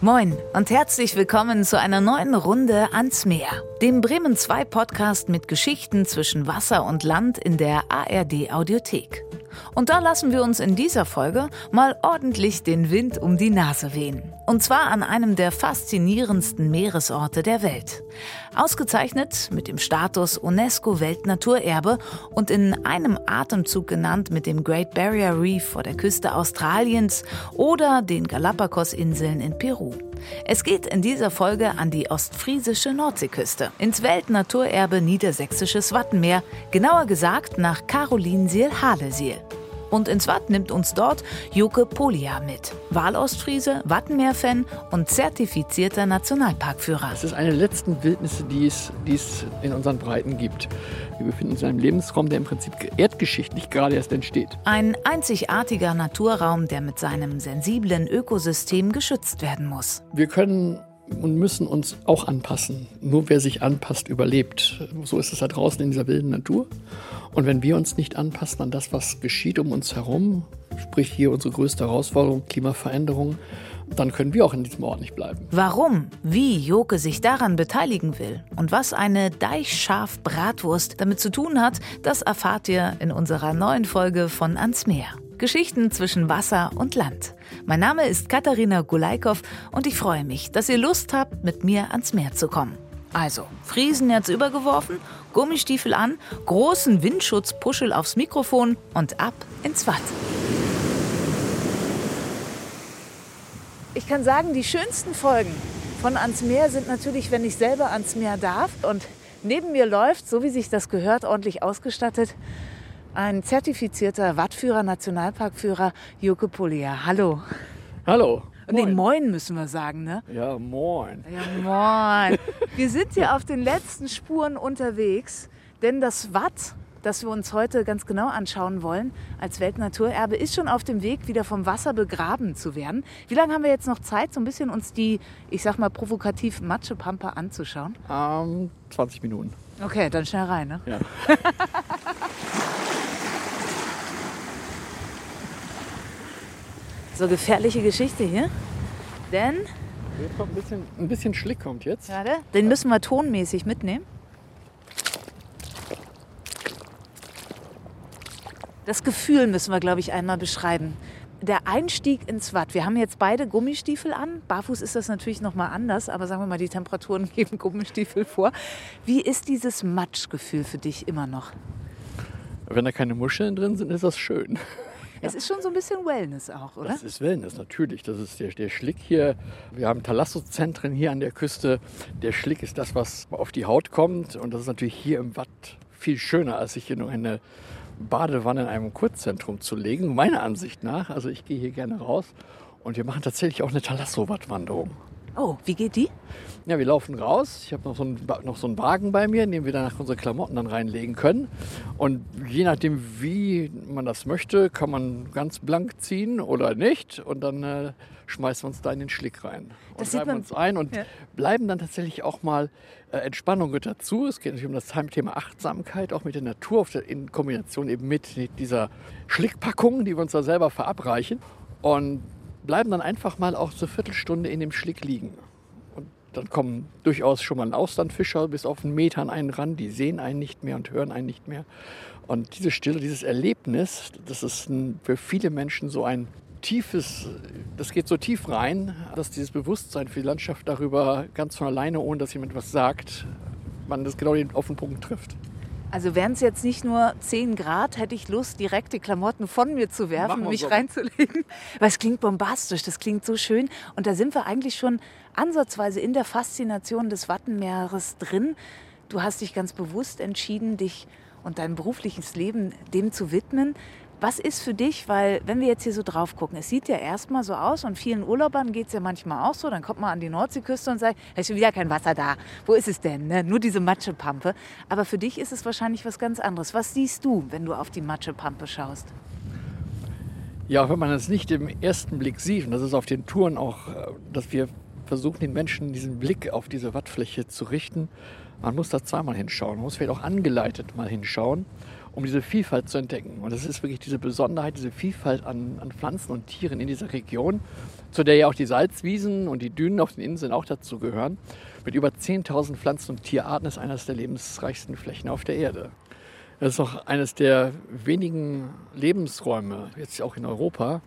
Moin und herzlich willkommen zu einer neuen Runde ans Meer, dem Bremen 2 Podcast mit Geschichten zwischen Wasser und Land in der ARD Audiothek. Und da lassen wir uns in dieser Folge mal ordentlich den Wind um die Nase wehen. Und zwar an einem der faszinierendsten Meeresorte der Welt. Ausgezeichnet mit dem Status UNESCO Weltnaturerbe und in einem Atemzug genannt mit dem Great Barrier Reef vor der Küste Australiens oder den Galapagos-Inseln in Peru. Es geht in dieser Folge an die ostfriesische Nordseeküste, ins Weltnaturerbe Niedersächsisches Wattenmeer, genauer gesagt nach Carolinsiel-Halesiel. Und ins Watt nimmt uns dort Joke Polia mit. Wahlostfriese, Wattenmeer-Fan und zertifizierter Nationalparkführer. Es ist eine der letzten Wildnisse, die es, die es in unseren Breiten gibt. Wir befinden uns in einem Lebensraum, der im Prinzip erdgeschichtlich gerade erst entsteht. Ein einzigartiger Naturraum, der mit seinem sensiblen Ökosystem geschützt werden muss. Wir können und müssen uns auch anpassen. Nur wer sich anpasst, überlebt. So ist es da draußen in dieser wilden Natur. Und wenn wir uns nicht anpassen an das, was geschieht um uns herum, sprich hier unsere größte Herausforderung, Klimaveränderung, dann können wir auch in diesem Ort nicht bleiben. Warum, wie Joke sich daran beteiligen will und was eine deichscharf Bratwurst damit zu tun hat, das erfahrt ihr in unserer neuen Folge von Ans Meer. Geschichten zwischen Wasser und Land. Mein Name ist Katharina Gulaikow und ich freue mich, dass ihr Lust habt, mit mir ans Meer zu kommen. Also, Friesennetz übergeworfen, Gummistiefel an, großen Windschutzpuschel aufs Mikrofon und ab ins Watt. Ich kann sagen, die schönsten Folgen von ans Meer sind natürlich, wenn ich selber ans Meer darf. Und neben mir läuft, so wie sich das gehört, ordentlich ausgestattet, ein zertifizierter Wattführer, Nationalparkführer Joke Polia. Hallo. Hallo. Nee, moin müssen wir sagen, ne? Ja, moin. Ja, moin. Wir sind hier auf den letzten Spuren unterwegs, denn das Watt, das wir uns heute ganz genau anschauen wollen, als Weltnaturerbe, ist schon auf dem Weg, wieder vom Wasser begraben zu werden. Wie lange haben wir jetzt noch Zeit, so ein bisschen uns die, ich sag mal, provokativ Matschepampe anzuschauen? Ähm, 20 Minuten. Okay, dann schnell rein, ne? Ja. So gefährliche Geschichte hier. Denn, Jetzt kommt ein bisschen, ein bisschen Schlick kommt jetzt. warte, den müssen wir tonmäßig mitnehmen. Das Gefühl müssen wir, glaube ich, einmal beschreiben. Der Einstieg ins Watt. Wir haben jetzt beide Gummistiefel an. Barfuß ist das natürlich noch mal anders, aber sagen wir mal, die Temperaturen geben Gummistiefel vor. Wie ist dieses Matschgefühl für dich immer noch? Wenn da keine Muscheln drin sind, ist das schön. Es ist schon so ein bisschen Wellness auch, oder? Das ist Wellness, natürlich. Das ist der, der Schlick hier. Wir haben Thalassozentren hier an der Küste. Der Schlick ist das, was auf die Haut kommt. Und das ist natürlich hier im Watt viel schöner, als sich hier nur eine Badewanne in einem Kurzzentrum zu legen. Meiner Ansicht nach. Also ich gehe hier gerne raus. Und wir machen tatsächlich auch eine Thalasso-Wattwanderung. Oh, wie geht die? Ja, wir laufen raus. Ich habe noch, so einen, noch so einen Wagen bei mir, in dem wir danach unsere Klamotten dann reinlegen können. Und je nachdem, wie man das möchte, kann man ganz blank ziehen oder nicht. Und dann äh, schmeißen wir uns da in den Schlick rein. Und Das sieht reiben man- uns ein und Ja. bleiben dann tatsächlich auch mal äh, Entspannung mit dazu. Es geht natürlich um das Thema Achtsamkeit, auch mit der Natur der, in Kombination eben mit dieser Schlickpackung, die wir uns da selber verabreichen. Und bleiben dann einfach mal auch eine Viertelstunde in dem Schlick liegen. Und dann kommen durchaus schon mal ein Auslandfischer bis auf einen Meter an einen ran. Die sehen einen nicht mehr und hören einen nicht mehr. Und diese Stille, dieses Erlebnis, das ist ein, für viele Menschen so ein tiefes, das geht so tief rein, dass dieses Bewusstsein für die Landschaft darüber ganz von alleine, ohne dass jemand was sagt, man das genau auf den Punkt trifft. Also wären es jetzt nicht nur 10 Grad, hätte ich Lust, direkt die Klamotten von mir zu werfen, mich so. reinzulegen. Weil es klingt bombastisch, das klingt so schön. Und da sind wir eigentlich schon ansatzweise in der Faszination des Wattenmeeres drin. Du hast dich ganz bewusst entschieden, dich und dein berufliches Leben dem zu widmen. Was ist für dich, weil wenn wir jetzt hier so drauf gucken, es sieht ja erstmal so aus und vielen Urlaubern geht es ja manchmal auch so, dann kommt man an die Nordseeküste und sagt, es ist schon wieder kein Wasser da. Wo ist es denn? Ne? Nur diese Matschepampe. Aber für dich ist es wahrscheinlich was ganz anderes. Was siehst du, wenn du auf die Matschepampe schaust? Ja, wenn man es nicht im ersten Blick sieht, und das ist auf den Touren auch, äh, dass wir versuchen, den Menschen diesen Blick auf diese Wattfläche zu richten. Man muss da zweimal hinschauen. Man muss vielleicht auch angeleitet mal hinschauen. Um diese Vielfalt zu entdecken. Und das ist wirklich diese Besonderheit, diese Vielfalt an, an Pflanzen und Tieren in dieser Region, zu der ja auch die Salzwiesen und die Dünen auf den Inseln auch dazu gehören. Mit über 10.000 Pflanzen- und Tierarten ist eines der lebensreichsten Flächen auf der Erde. Das ist auch eines der wenigen Lebensräume, jetzt auch in Europa,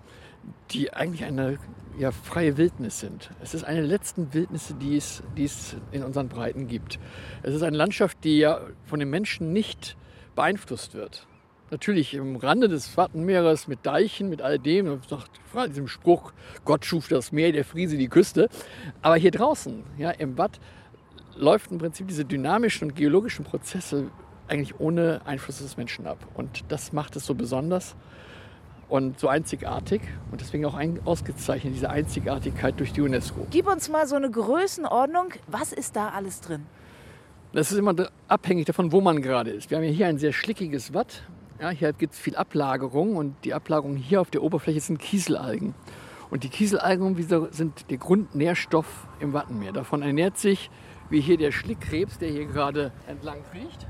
die eigentlich eine ja, freie Wildnis sind. Es ist eine der letzten Wildnisse, die es, die es in unseren Breiten gibt. Es ist eine Landschaft, die ja von den Menschen nicht beeinflusst wird. Natürlich im Rande des Wattenmeeres mit Deichen, mit all dem, nach diesem Spruch, Gott schuf das Meer, der Friese die Küste. Aber hier draußen, ja, im Watt, läuft im Prinzip diese dynamischen und geologischen Prozesse eigentlich ohne Einfluss des Menschen ab. Und das macht es so besonders und so einzigartig und deswegen auch ein, ausgezeichnet, diese Einzigartigkeit durch die UNESCO. Gib uns mal so eine Größenordnung. Was ist da alles drin? Das ist immer abhängig davon, wo man gerade ist. Wir haben ja hier ein sehr schlickiges Watt. Ja, hier gibt es viel Ablagerung und die Ablagerung hier auf der Oberfläche sind Kieselalgen. Und die Kieselalgen sind der Grundnährstoff im Wattenmeer. Davon ernährt sich, wie hier der Schlickkrebs, der hier gerade entlang fliegt.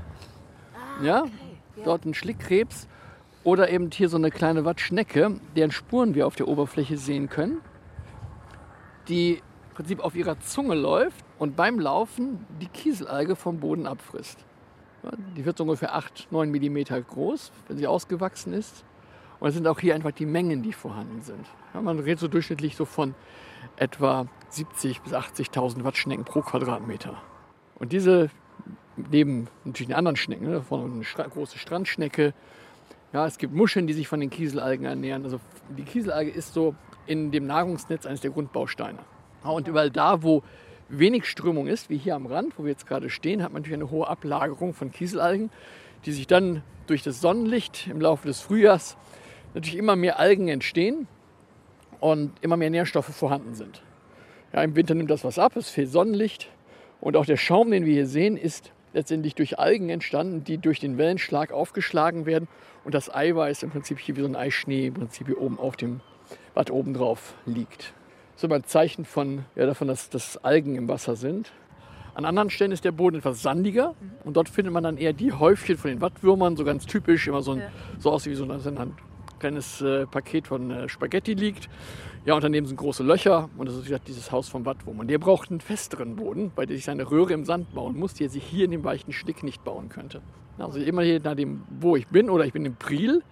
Ah, ja, okay. ja, dort ein Schlickkrebs. Oder eben hier so eine kleine Wattschnecke, deren Spuren wir auf der Oberfläche sehen können, die im Prinzip auf ihrer Zunge läuft und beim Laufen die Kieselalge vom Boden abfrisst. Die wird so ungefähr 8, 9 mm groß, wenn sie ausgewachsen ist. Und es sind auch hier einfach die Mengen, die vorhanden sind. Man redet so durchschnittlich so von etwa 70.000 bis 80.000 Wattschnecken pro Quadratmeter. Und diese, neben natürlich den anderen Schnecken, ne, davon eine große Strandschnecke, ja, es gibt Muscheln, die sich von den Kieselalgen ernähren. Also die Kieselalge ist so in dem Nahrungsnetz eines der Grundbausteine. Und überall da, wo wenig Strömung ist, wie hier am Rand, wo wir jetzt gerade stehen, hat man natürlich eine hohe Ablagerung von Kieselalgen, die sich dann durch das Sonnenlicht im Laufe des Frühjahrs natürlich immer mehr Algen entstehen und immer mehr Nährstoffe vorhanden sind. Ja, Im Winter nimmt das was ab, es fehlt Sonnenlicht und auch der Schaum, den wir hier sehen, ist letztendlich durch Algen entstanden, die durch den Wellenschlag aufgeschlagen werden und das Eiweiß im Prinzip hier wie so ein Eischnee im Prinzip hier oben auf dem Watt oben drauf liegt. Das ist immer ein Zeichen von, ja, davon, dass, dass Algen im Wasser sind. An anderen Stellen ist der Boden etwas sandiger und dort findet man dann eher die Häufchen von den Wattwürmern, so ganz typisch, immer so, ein, ja. so aus wie so ein, ein kleines äh, Paket von äh, Spaghetti liegt. Ja, und daneben sind große Löcher und das ist wie gesagt dieses Haus vom Wattwurm. Und der braucht einen festeren Boden, bei dem sich seine Röhre im Sand bauen muss, die er sich hier in dem weichen Schlick nicht bauen könnte. Also immer hier nach dem, wo ich bin, oder ich bin im Priel,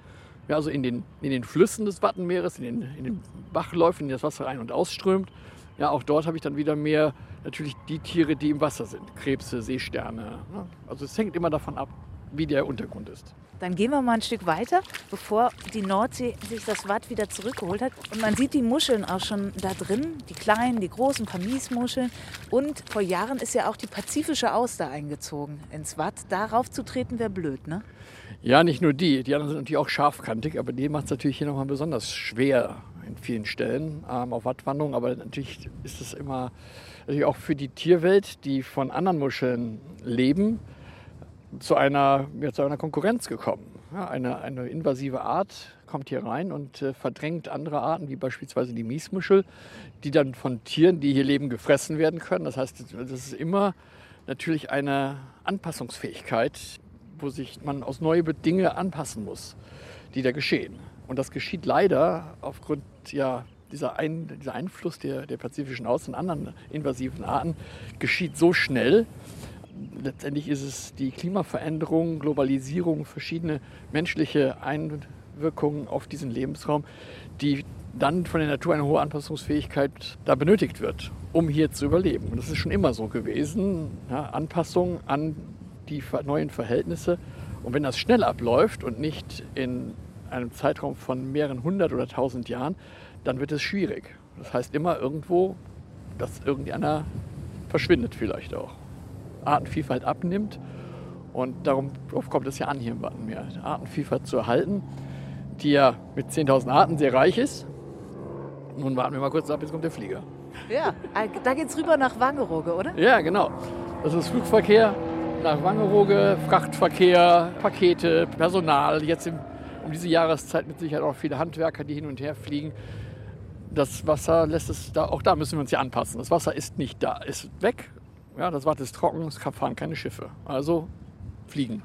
ja, also in den, in den Flüssen des Wattenmeeres, in den, in den Bachläufen, in das Wasser rein und ausströmt. Ja, auch dort habe ich dann wieder mehr natürlich die Tiere, die im Wasser sind. Krebse, Seesterne. Also es hängt immer davon ab, wie der Untergrund ist. Dann gehen wir mal ein Stück weiter, bevor die Nordsee sich das Watt wieder zurückgeholt hat. Und man sieht die Muscheln auch schon da drin, die kleinen, die großen Pamismuscheln. Und vor Jahren ist ja auch die pazifische Auster eingezogen ins Watt. Darauf zu treten wäre blöd, ne? Ja, nicht nur die. Die anderen sind natürlich auch scharfkantig, aber die macht es natürlich hier nochmal besonders schwer in vielen Stellen ähm, auf Wattwanderung. Aber natürlich ist es immer natürlich auch für die Tierwelt, die von anderen Muscheln leben, zu einer, ja, zu einer Konkurrenz gekommen. Ja, eine, eine invasive Art kommt hier rein und äh, verdrängt andere Arten, wie beispielsweise die Miesmuschel, die dann von Tieren, die hier leben, gefressen werden können. Das heißt, das ist immer natürlich eine Anpassungsfähigkeit, wo sich man aus neue Dinge anpassen muss, die da geschehen. Und das geschieht leider aufgrund ja, dieser, Ein, dieser Einfluss der, der pazifischen Aus- und anderen invasiven Arten geschieht so schnell, letztendlich ist es die Klimaveränderung, Globalisierung, verschiedene menschliche Einwirkungen auf diesen Lebensraum, die dann von der Natur eine hohe Anpassungsfähigkeit da benötigt wird, um hier zu überleben. Und das ist schon immer so gewesen. Ja, Anpassung an die neuen Verhältnisse. Und wenn das schnell abläuft und nicht in einem Zeitraum von mehreren hundert oder tausend Jahren, dann wird es schwierig. Das heißt immer irgendwo, dass irgendeiner verschwindet vielleicht auch. Artenvielfalt abnimmt. Und darum kommt es ja an hier im Wattenmeer, Artenvielfalt zu erhalten, die ja mit 10.000 Arten sehr reich ist. Nun warten wir mal kurz ab, jetzt kommt der Flieger. Ja, äh, da geht es rüber nach Wangerooge, oder? Ja, genau. Das ist Flugverkehr nach Wangerooge, Frachtverkehr, Pakete, Personal. Jetzt im, um diese Jahreszeit mit Sicherheit auch viele Handwerker, die hin und her fliegen. Das Wasser lässt es da, auch da müssen wir uns ja anpassen. Das Wasser ist nicht da, ist weg ja, das Watt ist trocken, es fahren keine Schiffe. Also fliegen.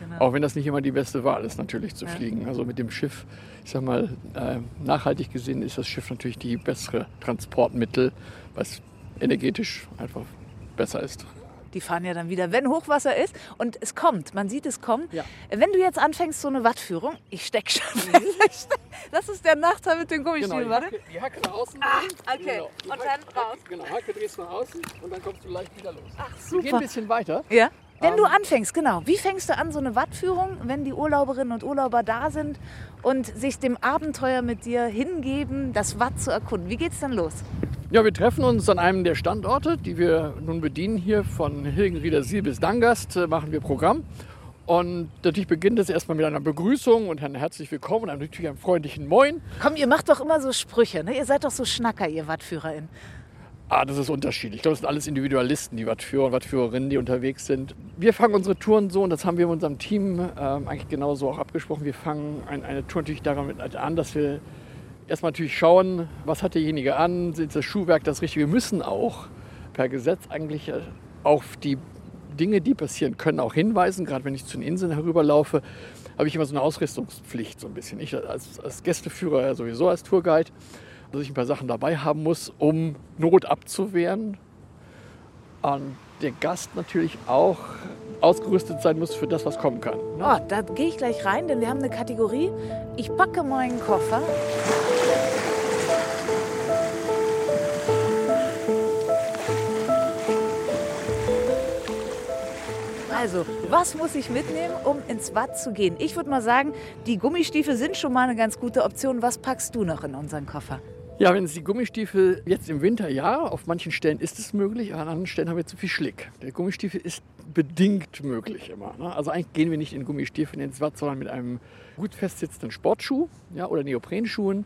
Genau. Auch wenn das nicht immer die beste Wahl ist, natürlich zu Ja. fliegen. Also mit dem Schiff, ich sag mal, äh, nachhaltig gesehen ist das Schiff natürlich die bessere Transportmittel, was energetisch einfach besser ist. Die fahren ja dann wieder, wenn Hochwasser ist und es kommt, man sieht es kommen. Ja. Wenn du jetzt anfängst, so eine Wattführung, ich steck schon fest. Das ist der Nachteil mit den Gummistiefeln, Genau, die warte. Hacke, die Hacke nach außen. Ah, okay. Genau. Und Hacke- dann raus. Genau, Hacke drehst nach außen und dann kommst du leicht wieder los. Ach, Wir gehen super. ein bisschen weiter. Ja. Wenn du Ähm, anfängst, genau. Wie fängst du an, so eine Wattführung, wenn die Urlauberinnen und Urlauber da sind und sich dem Abenteuer mit dir hingeben, das Watt zu erkunden? Wie geht's dann los? Ja, wir treffen uns an einem der Standorte, die wir nun bedienen hier von Hilgenriedersiel bis Dangast, äh, machen wir Programm. Und natürlich beginnt es erstmal mit einer Begrüßung und ein herzlich willkommen und einem natürlich einem freundlichen Moin. Komm, ihr macht doch immer so Sprüche, ne? Ihr seid doch so Schnacker, ihr WattführerInnen. Ah, das ist unterschiedlich. Ich glaube, das sind alles Individualisten, die Wattführer und Wattführerinnen, die unterwegs sind. Wir fangen unsere Touren so, und das haben wir mit unserem Team ähm, eigentlich genauso auch abgesprochen. Wir fangen ein, eine Tour natürlich damit an, dass wir erstmal natürlich schauen, was hat derjenige an, sind das Schuhwerk das Richtige. Wir müssen auch per Gesetz eigentlich äh, auf die Dinge, die passieren können, auch hinweisen. Gerade wenn ich zu den Inseln herüberlaufe, habe ich immer so eine Ausrüstungspflicht so ein bisschen. Ich als, als Gästeführer sowieso als Tourguide dass ich ein paar Sachen dabei haben muss, um Not abzuwehren. Und der Gast natürlich auch ausgerüstet sein muss für das, was kommen kann. ne? Oh, da gehe ich gleich rein, denn wir haben eine Kategorie. Ich packe meinen Koffer. Also, was muss ich mitnehmen, um ins Watt zu gehen? Ich würde mal sagen, die Gummistiefel sind schon mal eine ganz gute Option. Was packst du noch in unseren Koffer? Ja, wenn es die Gummistiefel jetzt im Winter, ja, auf manchen Stellen ist es möglich, an anderen Stellen haben wir zu viel Schlick. Der Gummistiefel ist bedingt möglich immer. Ne? Also eigentlich gehen wir nicht in Gummistiefeln ins Watt, sondern mit einem gut festsitzenden Sportschuh ja, oder Neoprenschuhen.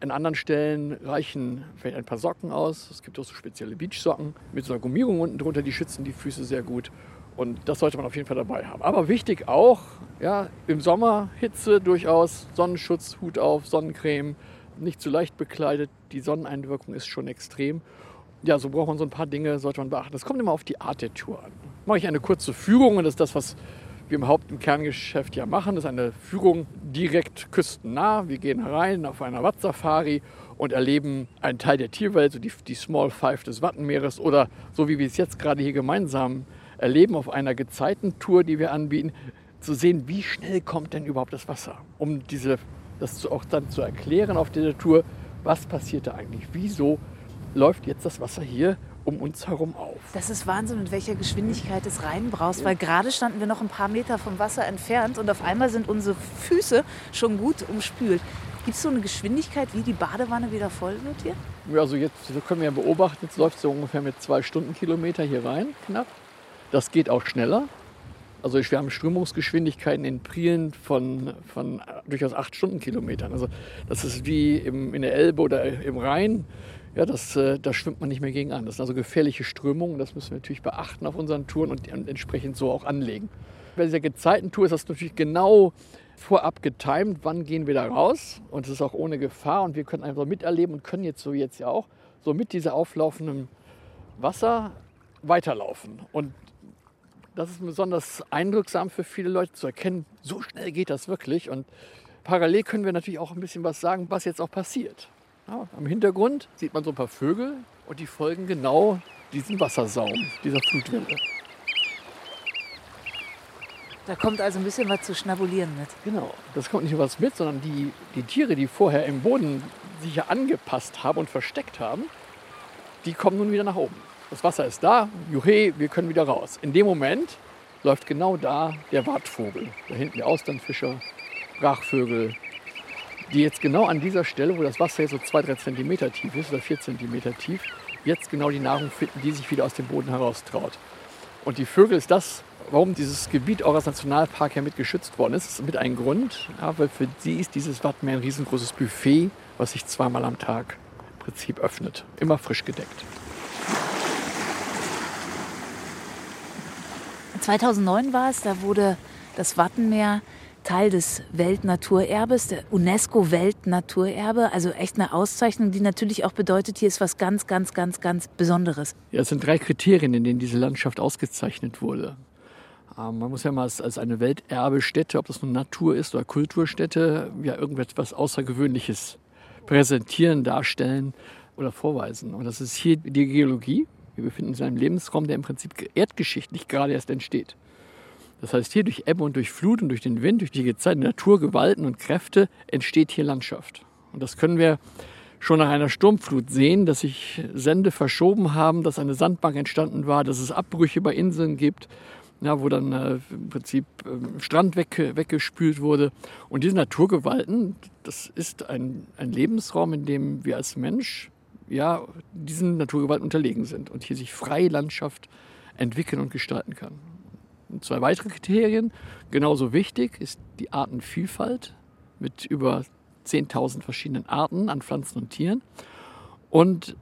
An anderen Stellen reichen vielleicht ein paar Socken aus. Es gibt auch so spezielle Beachsocken mit so einer Gummierung unten drunter, die schützen die Füße sehr gut. Und das sollte man auf jeden Fall dabei haben. Aber wichtig auch, ja, im Sommer Hitze durchaus, Sonnenschutz, Hut auf, Sonnencreme, nicht zu leicht bekleidet. Die Sonneneinwirkung ist schon extrem. Ja, so braucht man so ein paar Dinge, sollte man beachten. Das kommt immer auf die Art der Tour an. Mache ich eine kurze Führung und das ist das, was wir im Haupt- und Kerngeschäft ja machen. Das ist eine Führung direkt küstennah. Wir gehen herein auf einer Wattsafari und erleben einen Teil der Tierwelt, so die, die Small Five des Wattenmeeres oder so wie wir es jetzt gerade hier gemeinsam erleben auf einer Gezeitentour, die wir anbieten, zu sehen, wie schnell kommt denn überhaupt das Wasser, um diese, das zu- auch dann zu erklären auf dieser Tour, was passiert da eigentlich, wieso läuft jetzt das Wasser hier um uns herum auf. Das ist Wahnsinn, mit welcher Geschwindigkeit es reinbraust, weil gerade standen wir noch ein paar Meter vom Wasser entfernt und auf einmal sind unsere Füße schon gut umspült. Gibt es so eine Geschwindigkeit, wie die Badewanne wieder voll wird hier? Ja, also jetzt können wir ja beobachten, jetzt läuft es so ungefähr mit zwei Stundenkilometer hier rein, knapp. Das geht auch schneller. Also wir haben Strömungsgeschwindigkeiten in Prielen von, von durchaus acht Stundenkilometern. Also das ist wie im, in der Elbe oder im Rhein. Ja, das, äh, da schwimmt man nicht mehr gegen an. Das sind also gefährliche Strömungen. Das müssen wir natürlich beachten auf unseren Touren und, entsprechend so auch anlegen. Bei dieser Gezeitentour ist das natürlich genau vorab getimt, wann gehen wir da raus. Und es ist auch ohne Gefahr und wir können einfach miterleben und können jetzt so jetzt ja auch so mit dieser auflaufenden Wasser weiterlaufen. Und das ist besonders eindrucksam für viele Leute zu erkennen, so schnell geht das wirklich. Und parallel können wir natürlich auch ein bisschen was sagen, was jetzt auch passiert. Ja, Am Hintergrund sieht man so ein paar Vögel und die folgen genau diesem Wassersaum, dieser Flutwelle. Da kommt also ein bisschen was zu schnabulieren mit. Genau, das kommt nicht nur was mit, sondern die, die Tiere, die vorher im Boden sich ja angepasst haben und versteckt haben, die kommen nun wieder nach oben. Das Wasser ist da, juhe, wir können wieder raus. In dem Moment läuft genau da der Wartvogel. Da hinten die Austernfischer, Brachvögel, die jetzt genau an dieser Stelle, wo das Wasser jetzt so zwei, drei Zentimeter tief ist oder vier Zentimeter tief, jetzt genau die Nahrung finden, die sich wieder aus dem Boden heraustraut. Und die Vögel ist das, warum dieses Gebiet auch als Nationalpark ja mit geschützt worden ist. Das ist mit ein Grund, ja, weil für sie ist dieses Wattenmeer ein riesengroßes Buffet, was sich zweimal am Tag im Prinzip öffnet. Immer frisch gedeckt. 2009 war es, da wurde das Wattenmeer Teil des Weltnaturerbes, der UNESCO-Weltnaturerbe. Also echt eine Auszeichnung, die natürlich auch bedeutet, hier ist was ganz, ganz, ganz, ganz Besonderes. Ja, es sind drei Kriterien, in denen diese Landschaft ausgezeichnet wurde. Ähm, man muss ja mal als eine Welterbestätte, ob das nun Natur ist oder Kulturstätte, ja irgendetwas Außergewöhnliches präsentieren, darstellen oder vorweisen. Und das ist hier die Geologie. Wir befinden uns in einem Lebensraum, der im Prinzip erdgeschichtlich gerade erst entsteht. Das heißt, hier durch Ebbe und durch Flut und durch den Wind, durch die Gezeiten, Naturgewalten und Kräfte entsteht hier Landschaft. Und das können wir schon nach einer Sturmflut sehen, dass sich Sende verschoben haben, dass eine Sandbank entstanden war, dass es Abbrüche bei Inseln gibt, ja, wo dann äh, im Prinzip äh, Strand weg, weggespült wurde. Und diese Naturgewalten, das ist ein, ein Lebensraum, in dem wir als Mensch ja, diesen Naturgewalten unterlegen sind und hier sich freie Landschaft entwickeln und gestalten kann. Und zwei weitere Kriterien, genauso wichtig, ist die Artenvielfalt mit über 10.000 verschiedenen Arten an Pflanzen und Tieren und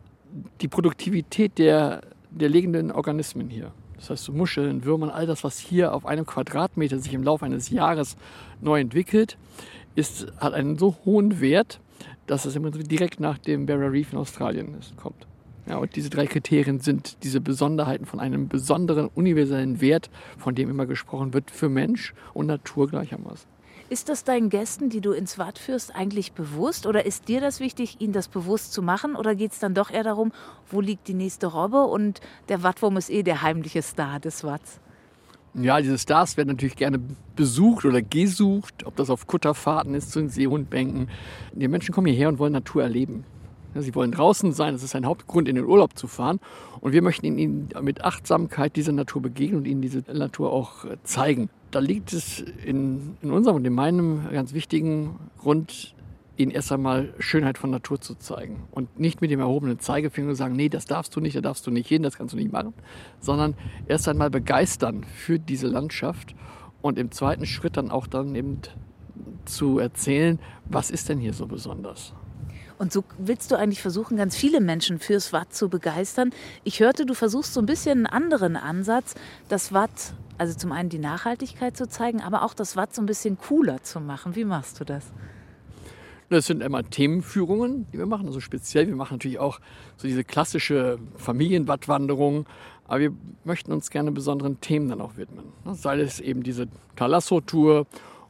die Produktivität der, der lebenden Organismen hier. Das heißt, so Muscheln, Würmern, all das, was hier auf einem Quadratmeter sich im Laufe eines Jahres neu entwickelt, ist, hat einen so hohen Wert, dass es im direkt nach dem Barrier Reef in Australien ist, kommt. Ja, und diese drei Kriterien sind diese Besonderheiten von einem besonderen universellen Wert, von dem immer gesprochen wird, für Mensch und Natur gleichermaßen. Ist das deinen Gästen, die du ins Watt führst, eigentlich bewusst? Oder ist dir das wichtig, ihnen das bewusst zu machen? Oder geht es dann doch eher darum, wo liegt die nächste Robbe? Und der Wattwurm ist eh der heimliche Star des Watts. Ja, diese Stars werden natürlich gerne besucht oder gesucht, ob das auf Kutterfahrten ist, zu den Seehundbänken. Die Menschen kommen hierher und wollen Natur erleben. Sie wollen draußen sein, das ist ein Hauptgrund, in den Urlaub zu fahren. Und wir möchten ihnen mit Achtsamkeit dieser Natur begegnen und ihnen diese Natur auch zeigen da liegt es in, in unserem und in meinem ganz wichtigen Grund, ihnen erst einmal Schönheit von Natur zu zeigen. Und nicht mit dem erhobenen Zeigefinger zu sagen, nee, das darfst du nicht, da darfst du nicht hin, das kannst du nicht machen, sondern erst einmal begeistern für diese Landschaft und im zweiten Schritt dann auch dann eben zu erzählen, was ist denn hier so besonders. Und so willst du eigentlich versuchen, ganz viele Menschen fürs Watt zu begeistern. Ich hörte, du versuchst so ein bisschen einen anderen Ansatz, das Watt also zum einen die Nachhaltigkeit zu zeigen, aber auch das Watt so ein bisschen cooler zu machen. Wie machst du das? Das sind immer Themenführungen, die wir machen. Also speziell, wir machen natürlich auch so diese klassische Familienwattwanderung, aber wir möchten uns gerne besonderen Themen dann auch widmen. Sei es eben diese Talasso-Tour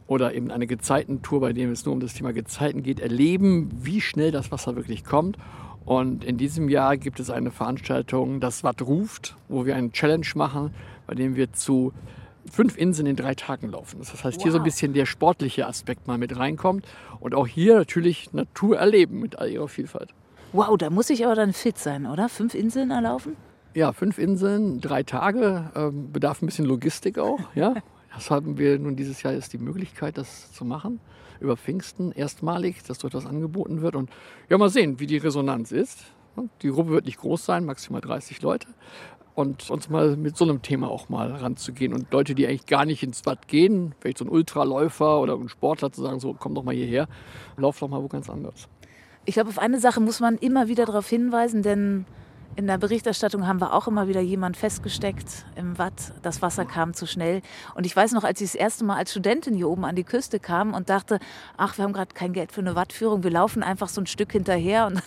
oder eben eine Gezeitentour, bei der es nur um das Thema Gezeiten geht, erleben, wie schnell das Wasser wirklich kommt. Und in diesem Jahr gibt es eine Veranstaltung, das Watt ruft, wo wir eine Challenge machen, bei dem wir zu fünf Inseln in drei Tagen laufen. Das heißt, wow. hier so ein bisschen der sportliche Aspekt mal mit reinkommt und auch hier natürlich Natur erleben mit all ihrer Vielfalt. Wow, da muss ich aber dann fit sein, oder? Fünf Inseln erlaufen? Ja, fünf Inseln, drei Tage, ähm, bedarf ein bisschen Logistik auch. Ja, das haben wir nun dieses Jahr jetzt die Möglichkeit, das zu machen. Über Pfingsten erstmalig, dass dort das angeboten wird. Und ja, mal sehen, wie die Resonanz ist. Die Gruppe wird nicht groß sein, maximal 30 Leute und uns mal mit so einem Thema auch mal ranzugehen und Leute, die eigentlich gar nicht ins Bad gehen, vielleicht so ein Ultraläufer oder ein Sportler zu sagen, so komm doch mal hierher, lauf doch mal wo ganz anders. Ich glaube, auf eine Sache muss man immer wieder darauf hinweisen, denn in der Berichterstattung haben wir auch immer wieder jemand festgesteckt im Watt. Das Wasser kam zu schnell. Und ich weiß noch, als ich das erste Mal als Studentin hier oben an die Küste kam und dachte, ach, wir haben gerade kein Geld für eine Wattführung, wir laufen einfach so ein Stück hinterher und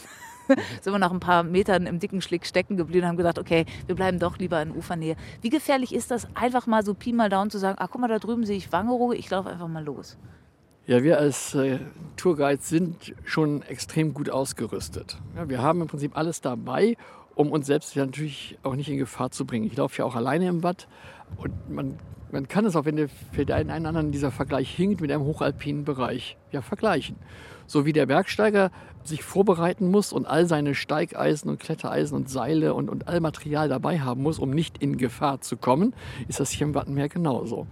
sind wir nach ein paar Metern im dicken Schlick stecken geblieben und haben gesagt, okay, wir bleiben doch lieber in Ufernähe. Wie gefährlich ist das, einfach mal so Pi mal Down zu sagen, ach guck mal, da drüben sehe ich Wangerooge, ich laufe einfach mal los? Ja, wir als äh, Tourguides sind schon extrem gut ausgerüstet. Ja, wir haben im Prinzip alles dabei, um uns selbst natürlich auch nicht in Gefahr zu bringen. Ich laufe ja auch alleine im Watt und man, man kann es auch, wenn der für den einen anderen dieser Vergleich hinkt mit einem hochalpinen Bereich, ja vergleichen. So wie der Bergsteiger sich vorbereiten muss und all seine Steigeisen und Klettereisen und Seile und, und all Material dabei haben muss, um nicht in Gefahr zu kommen, ist das hier im Wattenmeer genauso.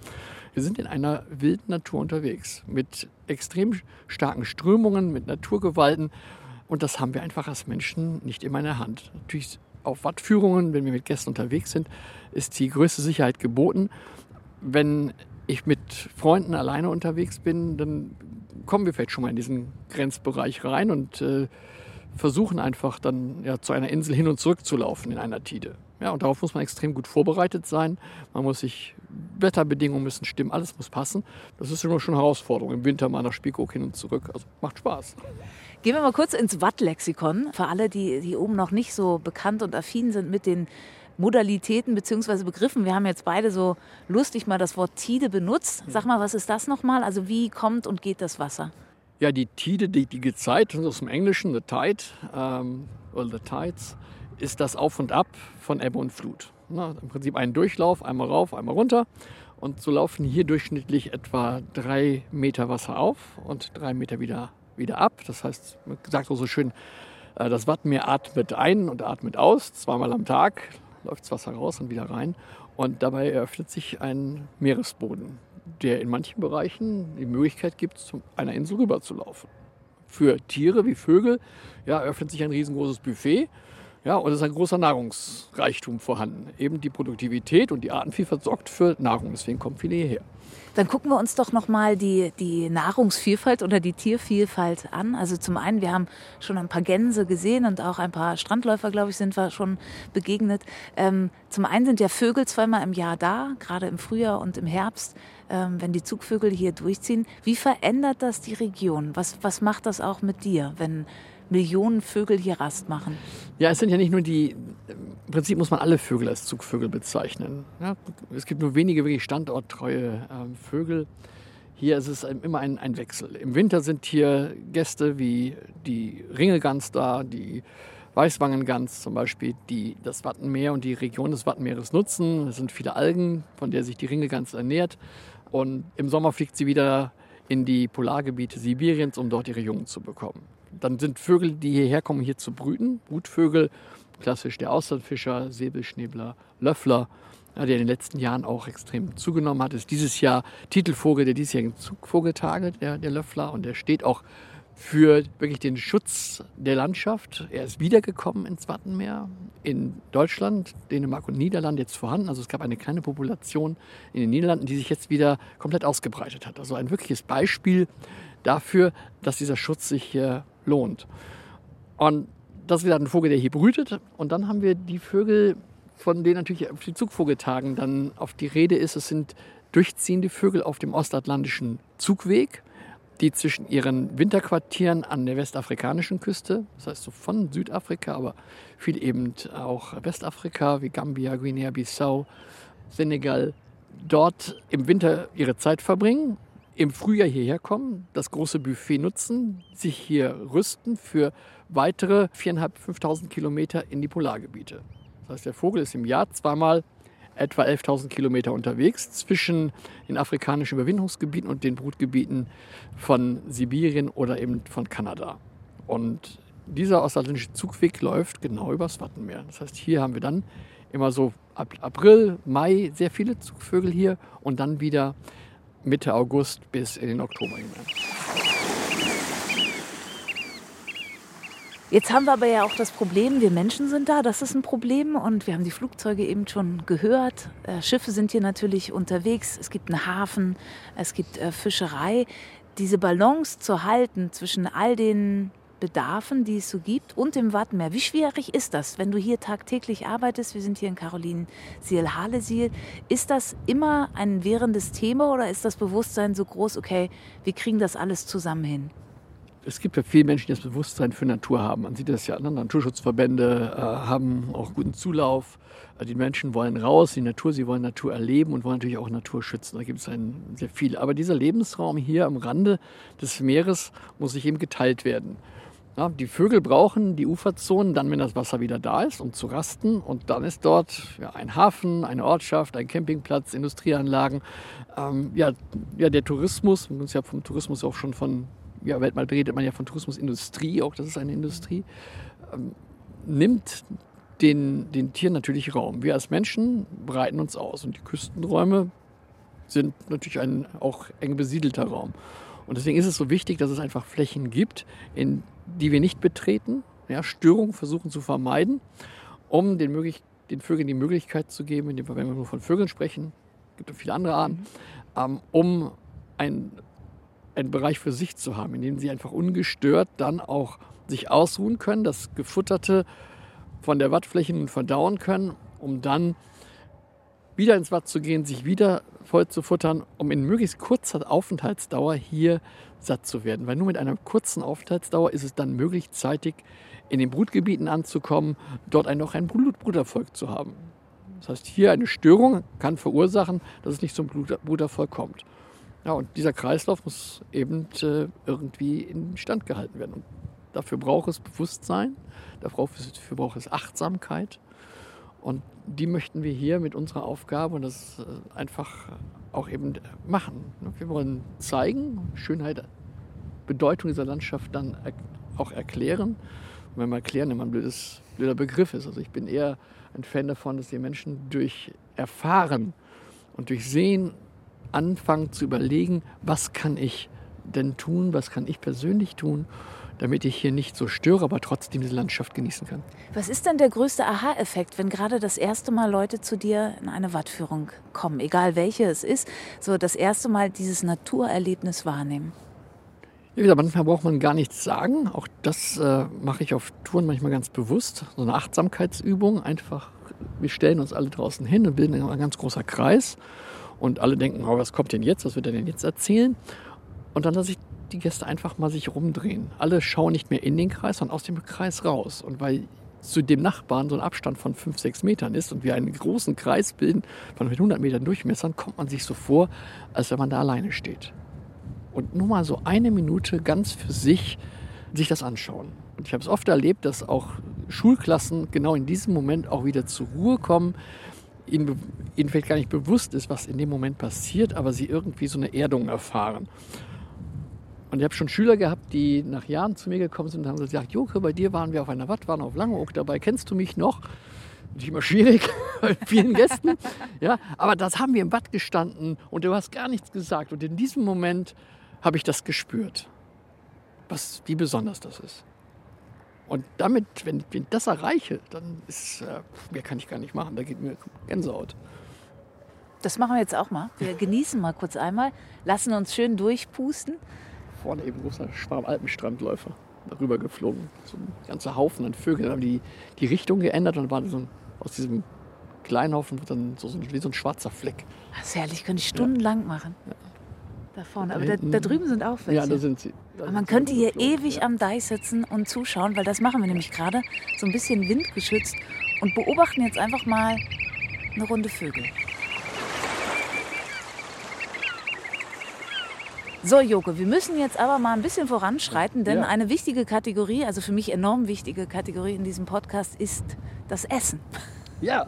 Wir sind in einer wilden Natur unterwegs mit extrem starken Strömungen, mit Naturgewalten und das haben wir einfach als Menschen nicht immer in der Hand. Natürlich auf Wattführungen, wenn wir mit Gästen unterwegs sind, ist die größte Sicherheit geboten. Wenn ich mit Freunden alleine unterwegs bin, dann kommen wir vielleicht schon mal in diesen Grenzbereich rein und äh, versuchen einfach dann ja, zu einer Insel hin und zurück zu laufen in einer Tide. Ja, und darauf muss man extrem gut vorbereitet sein. Man muss sich, Wetterbedingungen müssen stimmen, alles muss passen. Das ist immer schon eine Herausforderung. Im Winter mal nach Spiekeroog hin und zurück. Also macht Spaß. Gehen wir mal kurz ins Wattlexikon. Für alle, die, die oben noch nicht so bekannt und affin sind mit den Modalitäten bzw. Begriffen. Wir haben jetzt beide so lustig mal das Wort Tide benutzt. Sag mal, was ist das nochmal? Also wie kommt und geht das Wasser? Ja, die Tide, die, die Gezeit, aus dem Englischen, the tide ähm, oder the tides, ist das Auf und Ab von Ebbe und Flut. Na, Im Prinzip ein Durchlauf, einmal rauf, einmal runter. Und so laufen hier durchschnittlich etwa drei Meter Wasser auf und drei Meter wieder, wieder ab. Das heißt, man sagt auch so schön, äh, das Wattenmeer atmet ein und atmet aus, zweimal am Tag läuft das Wasser raus und wieder rein. Und dabei eröffnet sich ein Meeresboden, der in manchen Bereichen die Möglichkeit gibt, zu einer Insel rüber zu laufen. Für Tiere wie Vögel ja, eröffnet sich ein riesengroßes Buffet. Ja, und es ist ein großer Nahrungsreichtum vorhanden. Eben die Produktivität und die Artenvielfalt sorgt für Nahrung. Deswegen kommen viele hierher. Dann gucken wir uns doch noch mal die, die Nahrungsvielfalt oder die Tiervielfalt an. Also zum einen, wir haben schon ein paar Gänse gesehen und auch ein paar Strandläufer, glaube ich, sind wir schon begegnet. Ähm, zum einen sind ja Vögel zweimal im Jahr da, gerade im Frühjahr und im Herbst, ähm, wenn die Zugvögel hier durchziehen. Wie verändert das die Region? Was, was macht das auch mit dir, wenn Millionen Vögel hier Rast machen? Ja, es sind ja nicht nur die, im Prinzip muss man alle Vögel als Zugvögel bezeichnen. Ja, es gibt nur wenige wirklich standorttreue äh, Vögel. Hier ist es immer ein, ein, Wechsel. Im Winter sind hier Gäste wie die Ringelgans da, die Weißwangengans zum Beispiel, die das Wattenmeer und die Region des Wattenmeeres nutzen. Es sind viele Algen, von der sich die Ringelgans ernährt. Und im Sommer fliegt sie wieder in die Polargebiete Sibiriens, um dort ihre Jungen zu bekommen. Dann sind Vögel, die hierher kommen, hier zu brüten. Brutvögel, klassisch der Austernfischer, Säbelschnäbler, Löffler, der in den letzten Jahren auch extrem zugenommen hat. Ist dieses Jahr Titelvogel der diesjährigen Zugvogeltage, der, der Löffler. Und der steht auch für wirklich den Schutz der Landschaft. Er ist wiedergekommen ins Wattenmeer. In Deutschland, Dänemark und Niederlande jetzt vorhanden. Also es gab eine kleine Population in den Niederlanden, die sich jetzt wieder komplett ausgebreitet hat. Also ein wirkliches Beispiel dafür, dass dieser Schutz sich hier lohnt. Und das ist wieder ein Vogel, der hier brütet. Und dann haben wir die Vögel, von denen natürlich auf die Zugvogeltagen dann auf die Rede ist. Es sind durchziehende Vögel auf dem ostatlantischen Zugweg, die zwischen ihren Winterquartieren an der westafrikanischen Küste, das heißt so von Südafrika, aber viel eben auch Westafrika wie Gambia, Guinea-Bissau, Senegal, dort im Winter ihre Zeit verbringen im Frühjahr hierher kommen, das große Buffet nutzen, sich hier rüsten für weitere 4.500, 5.000 Kilometer in die Polargebiete. Das heißt, der Vogel ist im Jahr zweimal etwa 11.000 Kilometer unterwegs zwischen den afrikanischen Überwindungsgebieten und den Brutgebieten von Sibirien oder eben von Kanada. Und dieser ostasiatische Zugweg läuft genau übers Wattenmeer. Das heißt, hier haben wir dann immer so ab April, Mai sehr viele Zugvögel hier und dann wieder Mitte August bis in den Oktober hinein. Jetzt haben wir aber ja auch das Problem, wir Menschen sind da, das ist ein Problem und wir haben die Flugzeuge eben schon gehört. Äh, Schiffe sind hier natürlich unterwegs, es gibt einen Hafen, es gibt äh, Fischerei. Diese Balance zu halten zwischen all den Bedarfen, die es so gibt und im Wattenmeer. Wie schwierig ist das, wenn du hier tagtäglich arbeitest? Wir sind hier in Caroline Siel-Halesiel. Ist das immer ein währendes Thema oder ist das Bewusstsein so groß, okay, wir kriegen das alles zusammen hin? Es gibt ja viele Menschen, die das Bewusstsein für Natur haben. Man sieht das ja an. Naturschutzverbände äh, haben auch guten Zulauf. Äh, die Menschen wollen raus, die Natur, sie wollen Natur erleben und wollen natürlich auch Natur schützen. Da gibt es sehr viel. Aber dieser Lebensraum hier am Rande des Meeres muss sich eben geteilt werden. Ja, die Vögel brauchen die Uferzonen dann, wenn das Wasser wieder da ist, um zu rasten. Und dann ist dort ja, ein Hafen, eine Ortschaft, ein Campingplatz, Industrieanlagen. Ähm, ja, ja, der Tourismus, man muss ja vom Tourismus auch schon von, ja, weltweit redet man ja von Tourismusindustrie, auch das ist eine Industrie, ähm, nimmt den, den Tieren natürlich Raum. Wir als Menschen breiten uns aus und die Küstenräume sind natürlich ein auch eng besiedelter Raum. Und deswegen ist es so wichtig, dass es einfach Flächen gibt, in die wir nicht betreten, ja, Störungen versuchen zu vermeiden, um den, möglich den Vögeln die Möglichkeit zu geben, in dem Fall, wenn wir nur von Vögeln sprechen, gibt es viele andere Arten, ähm, um einen Bereich für sich zu haben, in dem sie einfach ungestört dann auch sich ausruhen können, das Gefutterte von der Wattfläche verdauen können, um dann wieder ins Watt zu gehen, sich wieder voll zu futtern, um in möglichst kurzer Aufenthaltsdauer hier satt zu werden. Weil nur mit einer kurzen Aufenthaltsdauer ist es dann möglich, zeitig in den Brutgebieten anzukommen, dort noch ein Brutervolk zu haben. Das heißt, hier eine Störung kann verursachen, dass es nicht zum Bruterfolg kommt. Ja, und dieser Kreislauf muss eben äh, irgendwie in Stand gehalten werden. Und dafür braucht es Bewusstsein, dafür braucht es Achtsamkeit. Und die möchten wir hier mit unserer Aufgabe und das äh, einfach auch eben machen. Wir wollen zeigen, Schönheit, Bedeutung dieser Landschaft dann auch erklären. Und wenn man erklären immer ein blödes, blöder Begriff ist. Also ich bin eher ein Fan davon, dass die Menschen durch Erfahren und durch Sehen anfangen zu überlegen, was kann ich denn tun, was kann ich persönlich tun, damit ich hier nicht so störe, aber trotzdem diese Landschaft genießen kann. Was ist denn der größte Aha-Effekt, wenn gerade das erste Mal Leute zu dir in eine Wattführung kommen, egal welche es ist, so das erste Mal dieses Naturerlebnis wahrnehmen? Wie gesagt, manchmal braucht man gar nichts sagen. Auch das äh, mache ich auf Touren manchmal ganz bewusst. So eine Achtsamkeitsübung. Einfach, wir stellen uns alle draußen hin und bilden ein ganz großer Kreis. Und alle denken, oh, was kommt denn jetzt? Was wird er denn jetzt erzählen? Und dann lasse ich die Gäste einfach mal sich rumdrehen. Alle schauen nicht mehr in den Kreis, sondern aus dem Kreis raus. Und weil zu dem Nachbarn so ein Abstand von 5, 6 Metern ist und wir einen großen Kreis bilden von 100 Metern Durchmessern, kommt man sich so vor, als wenn man da alleine steht und nur mal so eine Minute ganz für sich sich das anschauen. Und ich habe es oft erlebt, dass auch Schulklassen genau in diesem Moment auch wieder zur Ruhe kommen, ihnen, ihnen vielleicht gar nicht bewusst ist, was in dem Moment passiert, aber sie irgendwie so eine Erdung erfahren. Und ich habe schon Schüler gehabt, die nach Jahren zu mir gekommen sind und haben gesagt, Joke, bei dir waren wir auf einer Watt, waren auf Langeoog dabei, kennst du mich noch? Nicht immer schwierig bei vielen Gästen. Ja, aber das haben wir im Watt gestanden und du hast gar nichts gesagt. Und in diesem Moment habe ich das gespürt, was, wie besonders das ist. Und damit, wenn ich das erreiche, dann ist, äh, mehr kann ich gar nicht machen. Da geht mir Gänsehaut. Das machen wir jetzt auch mal. Wir genießen mal kurz einmal, lassen uns schön durchpusten. Vorne eben großer Schwarm Alpenstrandläufer darüber geflogen. So ein ganzer Haufen an Vögeln haben die, die Richtung geändert und war so ein, aus diesem kleinen Haufen dann so, so wie so ein schwarzer Fleck. Das ist herrlich, könnte ich stundenlang ja. machen. Ja. Da vorne. Aber da, da, drüben sind auch welche. Ja, da sind sie. Da Aber man könnte hier ewig ja. am Deich sitzen und zuschauen, weil das machen wir nämlich gerade. So ein bisschen windgeschützt und beobachten jetzt einfach mal eine Runde Vögel. So, Joko, wir müssen jetzt aber mal ein bisschen voranschreiten, denn ja. eine wichtige Kategorie, also für mich enorm wichtige Kategorie in diesem Podcast, ist das Essen. Ja.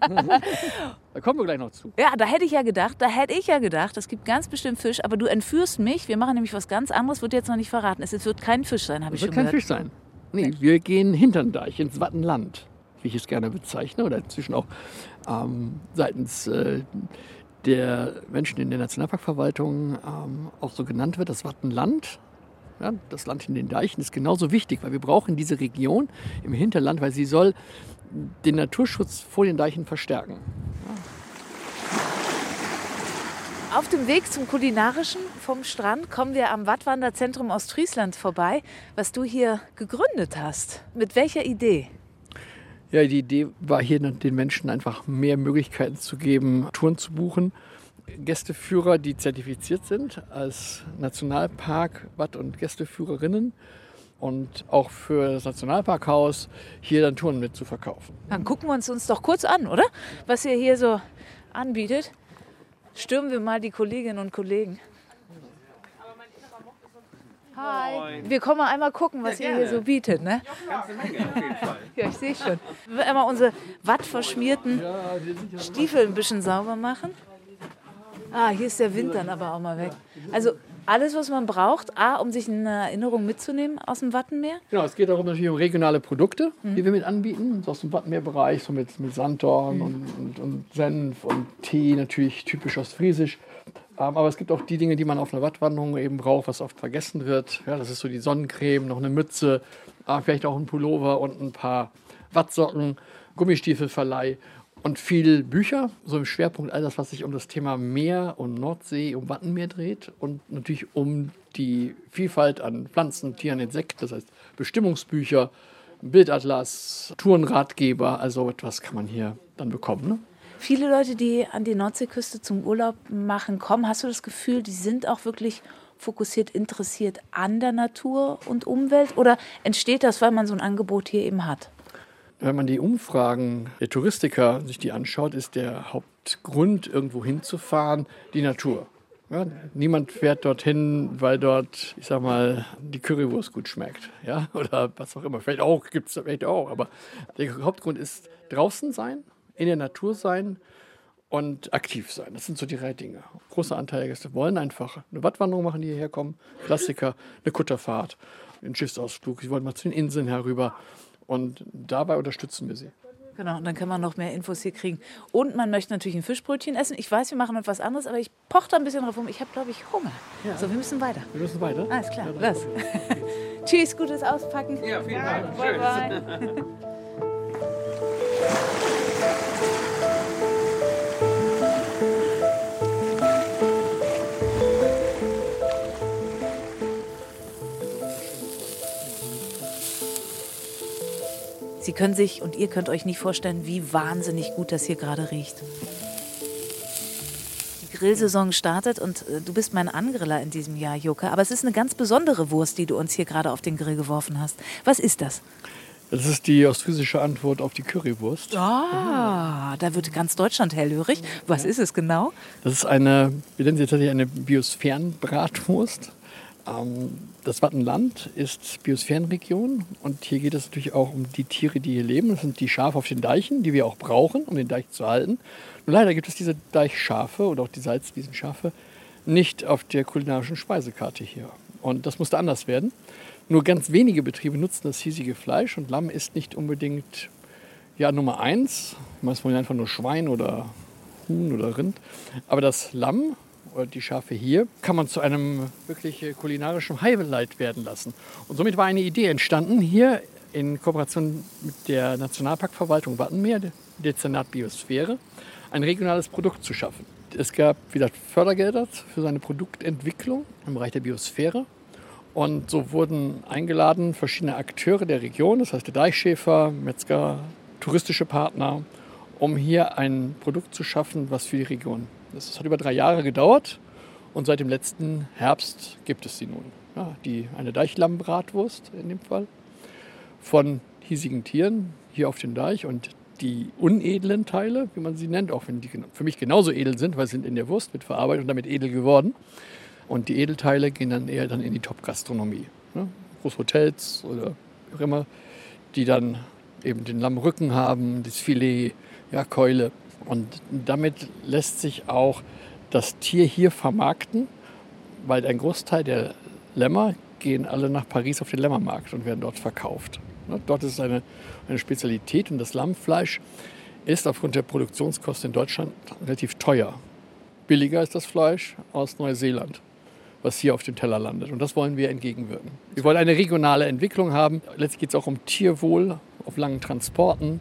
da kommen wir gleich noch zu. Ja, da hätte ich ja gedacht, da hätte ich ja gedacht, es gibt ganz bestimmt Fisch, aber du entführst mich. Wir machen nämlich was ganz anderes, wird jetzt noch nicht verraten. Es wird kein Fisch sein, habe ich schon gehört. Es wird kein Fisch sein. Nee, wir gehen hintern Deich ins Wattenland, wie ich es gerne bezeichne, oder inzwischen auch ähm, seitens äh, der Menschen in der Nationalparkverwaltung ähm, auch so genannt wird, das Wattenland. Ja, das Land in den Deichen ist genauso wichtig, weil wir brauchen diese Region im Hinterland, weil sie soll den Naturschutz vor den Deichen verstärken. Auf dem Weg zum Kulinarischen vom Strand kommen wir am Wattwanderzentrum Ostfriesland vorbei, was du hier gegründet hast. Mit welcher Idee? Ja, die Idee war hier den Menschen einfach mehr Möglichkeiten zu geben, Touren zu buchen. Gästeführer, die zertifiziert sind als Nationalpark, Watt- und Gästeführerinnen und auch für das Nationalparkhaus hier dann Touren mit zu verkaufen. Dann gucken wir uns uns doch kurz an, oder? Was ihr hier so anbietet. Stürmen wir mal die Kolleginnen und Kollegen. Hi. Wir kommen mal einmal gucken, was ja, ihr hier so bietet. Ne? Ja, ich sehe schon. Wir einmal unsere wattverschmierten Stiefel ein bisschen sauber machen. Ah, hier ist der Wind dann aber auch mal weg. Also alles, was man braucht, A, um sich eine Erinnerung mitzunehmen aus dem Wattenmeer? Genau, es geht darum natürlich um regionale Produkte, mhm. die wir mit anbieten. So aus dem Wattenmeerbereich, so mit, mit Sanddorn mhm. und, und, und, Senf und Tee, natürlich typisch ostfriesisch. Ähm, aber es gibt auch die Dinge, die man auf einer Wattwanderung eben braucht, was oft vergessen wird. Ja, das ist so die Sonnencreme, noch eine Mütze, äh, vielleicht auch ein Pullover und ein paar Wattsocken, Gummistiefelverleih und viel Bücher, so im Schwerpunkt all das, was sich um das Thema Meer und Nordsee, um Wattenmeer dreht und natürlich um die Vielfalt an Pflanzen, Tieren, Insekten, das heißt Bestimmungsbücher, Bildatlas, Tourenratgeber, also etwas kann man hier dann bekommen. Ne? Viele Leute, die an die Nordseeküste zum Urlaub machen, kommen, hast du das Gefühl, die sind auch wirklich fokussiert interessiert an der Natur und Umwelt oder entsteht das, weil man so ein Angebot hier eben hat? Wenn man die Umfragen der Touristiker sich die anschaut, ist der Hauptgrund, irgendwo hinzufahren, die Natur. Ja, niemand fährt dorthin, weil dort, ich sag mal, die Currywurst gut schmeckt. Ja, oder was auch immer. Vielleicht auch, gibt es vielleicht auch. Aber der Hauptgrund ist draußen sein, in der Natur sein und aktiv sein. Das sind so die drei Dinge. Großer Anteil der Gäste wollen einfach eine Wattwanderung machen, die hierher kommen. Klassiker, eine Kutterfahrt, einen Schiffsausflug. Sie wollen mal zu den Inseln herüber. Und dabei unterstützen wir sie. Genau, und dann kann man noch mehr Infos hier kriegen. Und man möchte natürlich ein Fischbrötchen essen. Ich weiß, wir machen etwas anderes, aber ich poche da ein bisschen drauf rum. Ich habe, glaube ich, Hunger. Ja. So, wir müssen weiter. Wir müssen weiter? Alles klar, ja, los. Tschüss, gutes Auspacken. Ja, vielen Dank. Bye, bye. Sie können sich und ihr könnt euch nicht vorstellen, wie wahnsinnig gut das hier gerade riecht. Die Grillsaison startet und äh, du bist mein Angriller in diesem Jahr, Joke. Aber es ist eine ganz besondere Wurst, die du uns hier gerade auf den Grill geworfen hast. Was ist das? Das ist die ostfriesische Antwort auf die Currywurst. Ah, da wird ganz Deutschland hellhörig. Was ist es genau? Das ist eine, wir nennen sie tatsächlich eine Biosphärenbratwurst. Ähm, das Wattenland ist Biosphärenregion und hier geht es natürlich auch um die Tiere, die hier leben. Das sind die Schafe auf den Deichen, die wir auch brauchen, um den Deich zu halten. Nur leider gibt es diese Deichschafe oder auch die Salzwiesenschafe nicht auf der kulinarischen Speisekarte hier. Und das musste anders werden. Nur ganz wenige Betriebe nutzen das hiesige Fleisch und Lamm ist nicht unbedingt ja, Nummer eins. Meistens einfach nur Schwein oder Huhn oder Rind. Aber das Lamm oder die Schafe hier, kann man zu einem wirklich kulinarischen Highlight werden lassen. Und somit war eine Idee entstanden, hier in Kooperation mit der Nationalparkverwaltung Wattenmeer, Dezernat Biosphäre, ein regionales Produkt zu schaffen. Es gab wieder Fördergelder für seine Produktentwicklung im Bereich der Biosphäre. Und so wurden eingeladen verschiedene Akteure der Region, das heißt der Deichschäfer, Metzger, touristische Partner, um hier ein Produkt zu schaffen, was für die Region das hat über drei Jahre gedauert und seit dem letzten Herbst gibt es sie nun. Ja, die, eine Deichlammmbratwurst in dem Fall von hiesigen Tieren hier auf dem Deich und die unedlen Teile, wie man sie nennt, auch wenn die für mich genauso edel sind, weil sie sind in der Wurst mit verarbeitet und damit edel geworden. Und die Edelteile gehen dann eher dann in die Top-Gastronomie. Ne? Großhotels oder auch immer, die dann eben den Lammrücken haben, das Filet, ja, Keule. Und damit lässt sich auch das Tier hier vermarkten, weil ein Großteil der Lämmer gehen alle nach Paris auf den Lämmermarkt und werden dort verkauft. Ne, dort ist es eine, eine Spezialität und das Lammfleisch ist aufgrund der Produktionskosten in Deutschland relativ teuer. Billiger ist das Fleisch aus Neuseeland, was hier auf dem Teller landet. Und das wollen wir entgegenwirken. Wir wollen eine regionale Entwicklung haben. Letztlich geht es auch um Tierwohl auf langen Transporten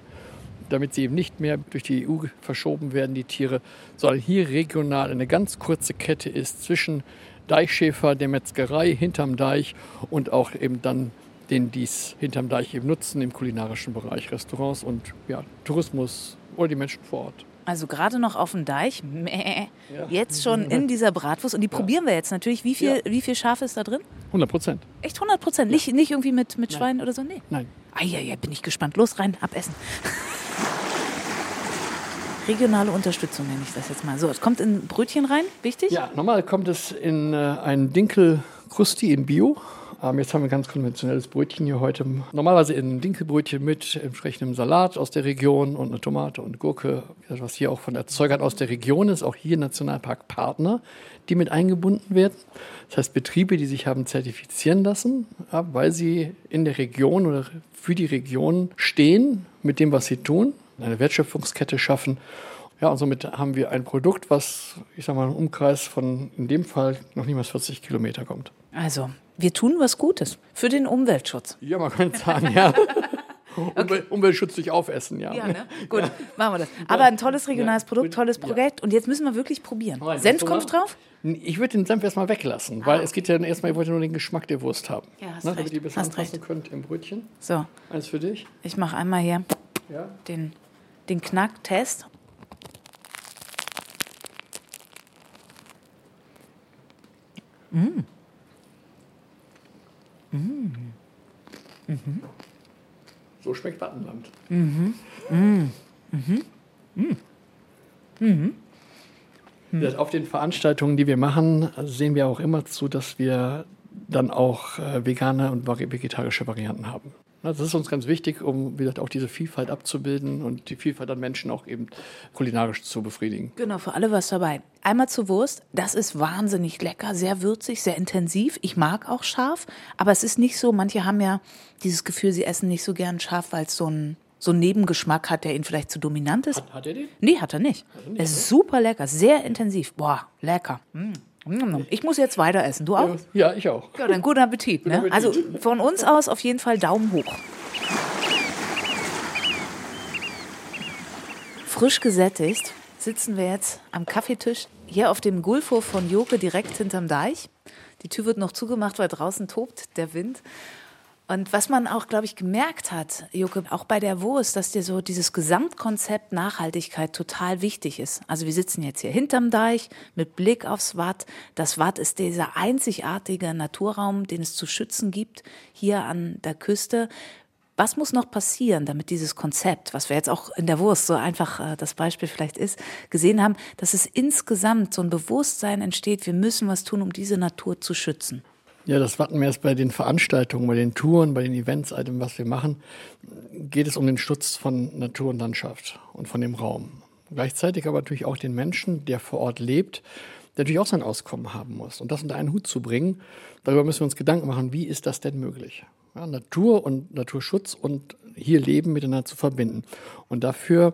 damit sie eben nicht mehr durch die EU verschoben werden, die Tiere, sondern hier regional eine ganz kurze Kette ist zwischen Deichschäfer, der Metzgerei hinterm Deich und auch eben dann den dies hinterm Deich eben nutzen im kulinarischen Bereich, Restaurants und ja, Tourismus oder die Menschen vor Ort. Also gerade noch auf dem Deich, Mäh, ja. jetzt schon in dieser Bratwurst. Und die ja. probieren wir jetzt natürlich. Wie viel, ja. wie viel Schaf ist da drin? 100 Prozent. Echt 100 Prozent? Nicht, nicht irgendwie mit, mit Schwein oder so? Nee. Nein. Ah, ja, ja, bin ich gespannt. Los rein, abessen. Regionale Unterstützung nenne ich das jetzt mal. So, es kommt in Brötchen rein, wichtig? Ja, normal kommt es in äh, ein Dinkel-Krusti in Bio. Ähm, jetzt haben wir ein ganz konventionelles Brötchen hier heute. Normalerweise in Dinkelbrötchen mit entsprechendem Salat aus der Region und eine Tomate und Gurke, was hier auch von Erzeugern aus der Region ist, auch hier Nationalparkpartner, die mit eingebunden werden. Das heißt Betriebe, die sich haben zertifizieren lassen, weil sie in der Region oder für die Region stehen mit dem, was sie tun eine Wertschöpfungskette schaffen. Ja, und somit haben wir ein Produkt, was, ich sage mal, einen Umkreis von in dem Fall noch niemals 40 Kilometer kommt. Also, wir tun was Gutes für den Umweltschutz. Ja, man könnte sagen, ja. Okay. Umweltschutz durch Aufessen, ja. Ja, ne? Gut, ja. machen wir das. Aber ein tolles regionales Produkt, tolles Projekt. Und jetzt müssen wir wirklich probieren. Nein, Senf kommt drauf? Ich würde den Senf erstmal weglassen, ah. weil es geht ja erstmal, ich wollte nur den Geschmack der Wurst haben. Ja, hast ne? recht. Damit ihr ein bisschen anpassen könnt im Brötchen. So. Eins für dich. Ich mache einmal hier ja. den den Knacktest. Mm. Mm. Mhm. So schmeckt Wattenland. Mhm. Mhm. Mhm. Mhm. Mhm. Auf den Veranstaltungen, die wir machen, sehen wir auch immer zu, dass wir dann auch äh, vegane und vegetarische Varianten haben. Das ist uns ganz wichtig, um wie gesagt, auch diese Vielfalt abzubilden und die Vielfalt an Menschen auch eben kulinarisch zu befriedigen. Genau, für alle was dabei. Einmal zur Wurst. Das ist wahnsinnig lecker, sehr würzig, sehr intensiv. Ich mag auch scharf, aber es ist nicht so, manche haben ja dieses Gefühl, sie essen nicht so gern scharf, weil es so ein so einen Nebengeschmack hat, der ihn vielleicht zu dominant ist. Hat, hat er den? Nee, hat er nicht. Hat er nicht es ist super lecker, sehr intensiv. Boah, lecker. Mm. Ich muss jetzt weiter essen. Du auch? Ja, ich auch. Ja, dann guten Appetit. Ne? Appetit. Also von uns aus auf jeden Fall Daumen hoch. Frisch gesättigt sitzen wir jetzt am Kaffeetisch hier auf dem Gulfhof von Joke direkt hinterm Deich. Die Tür wird noch zugemacht, weil draußen tobt der Wind. Und was man auch, glaube ich, gemerkt hat, Jucke, auch bei der Wurst, dass dir so dieses Gesamtkonzept Nachhaltigkeit total wichtig ist. Also wir sitzen jetzt hier hinterm Deich mit Blick aufs Watt. Das Watt ist dieser einzigartige Naturraum, den es zu schützen gibt, hier an der Küste. Was muss noch passieren, damit dieses Konzept, was wir jetzt auch in der Wurst so einfach äh, das Beispiel vielleicht ist, gesehen haben, dass es insgesamt so ein Bewusstsein entsteht, wir müssen was tun, um diese Natur zu schützen? Ja, das Wattenmeer ist bei den Veranstaltungen, bei den Touren, bei den Events, all dem, was wir machen, geht es um den Schutz von Natur und Landschaft und von dem Raum. Gleichzeitig aber natürlich auch den Menschen, der vor Ort lebt, der natürlich auch sein Auskommen haben muss. Und das unter einen Hut zu bringen, darüber müssen wir uns Gedanken machen, wie ist das denn möglich? Ja, Natur und Naturschutz und hier Leben miteinander zu verbinden. Und dafür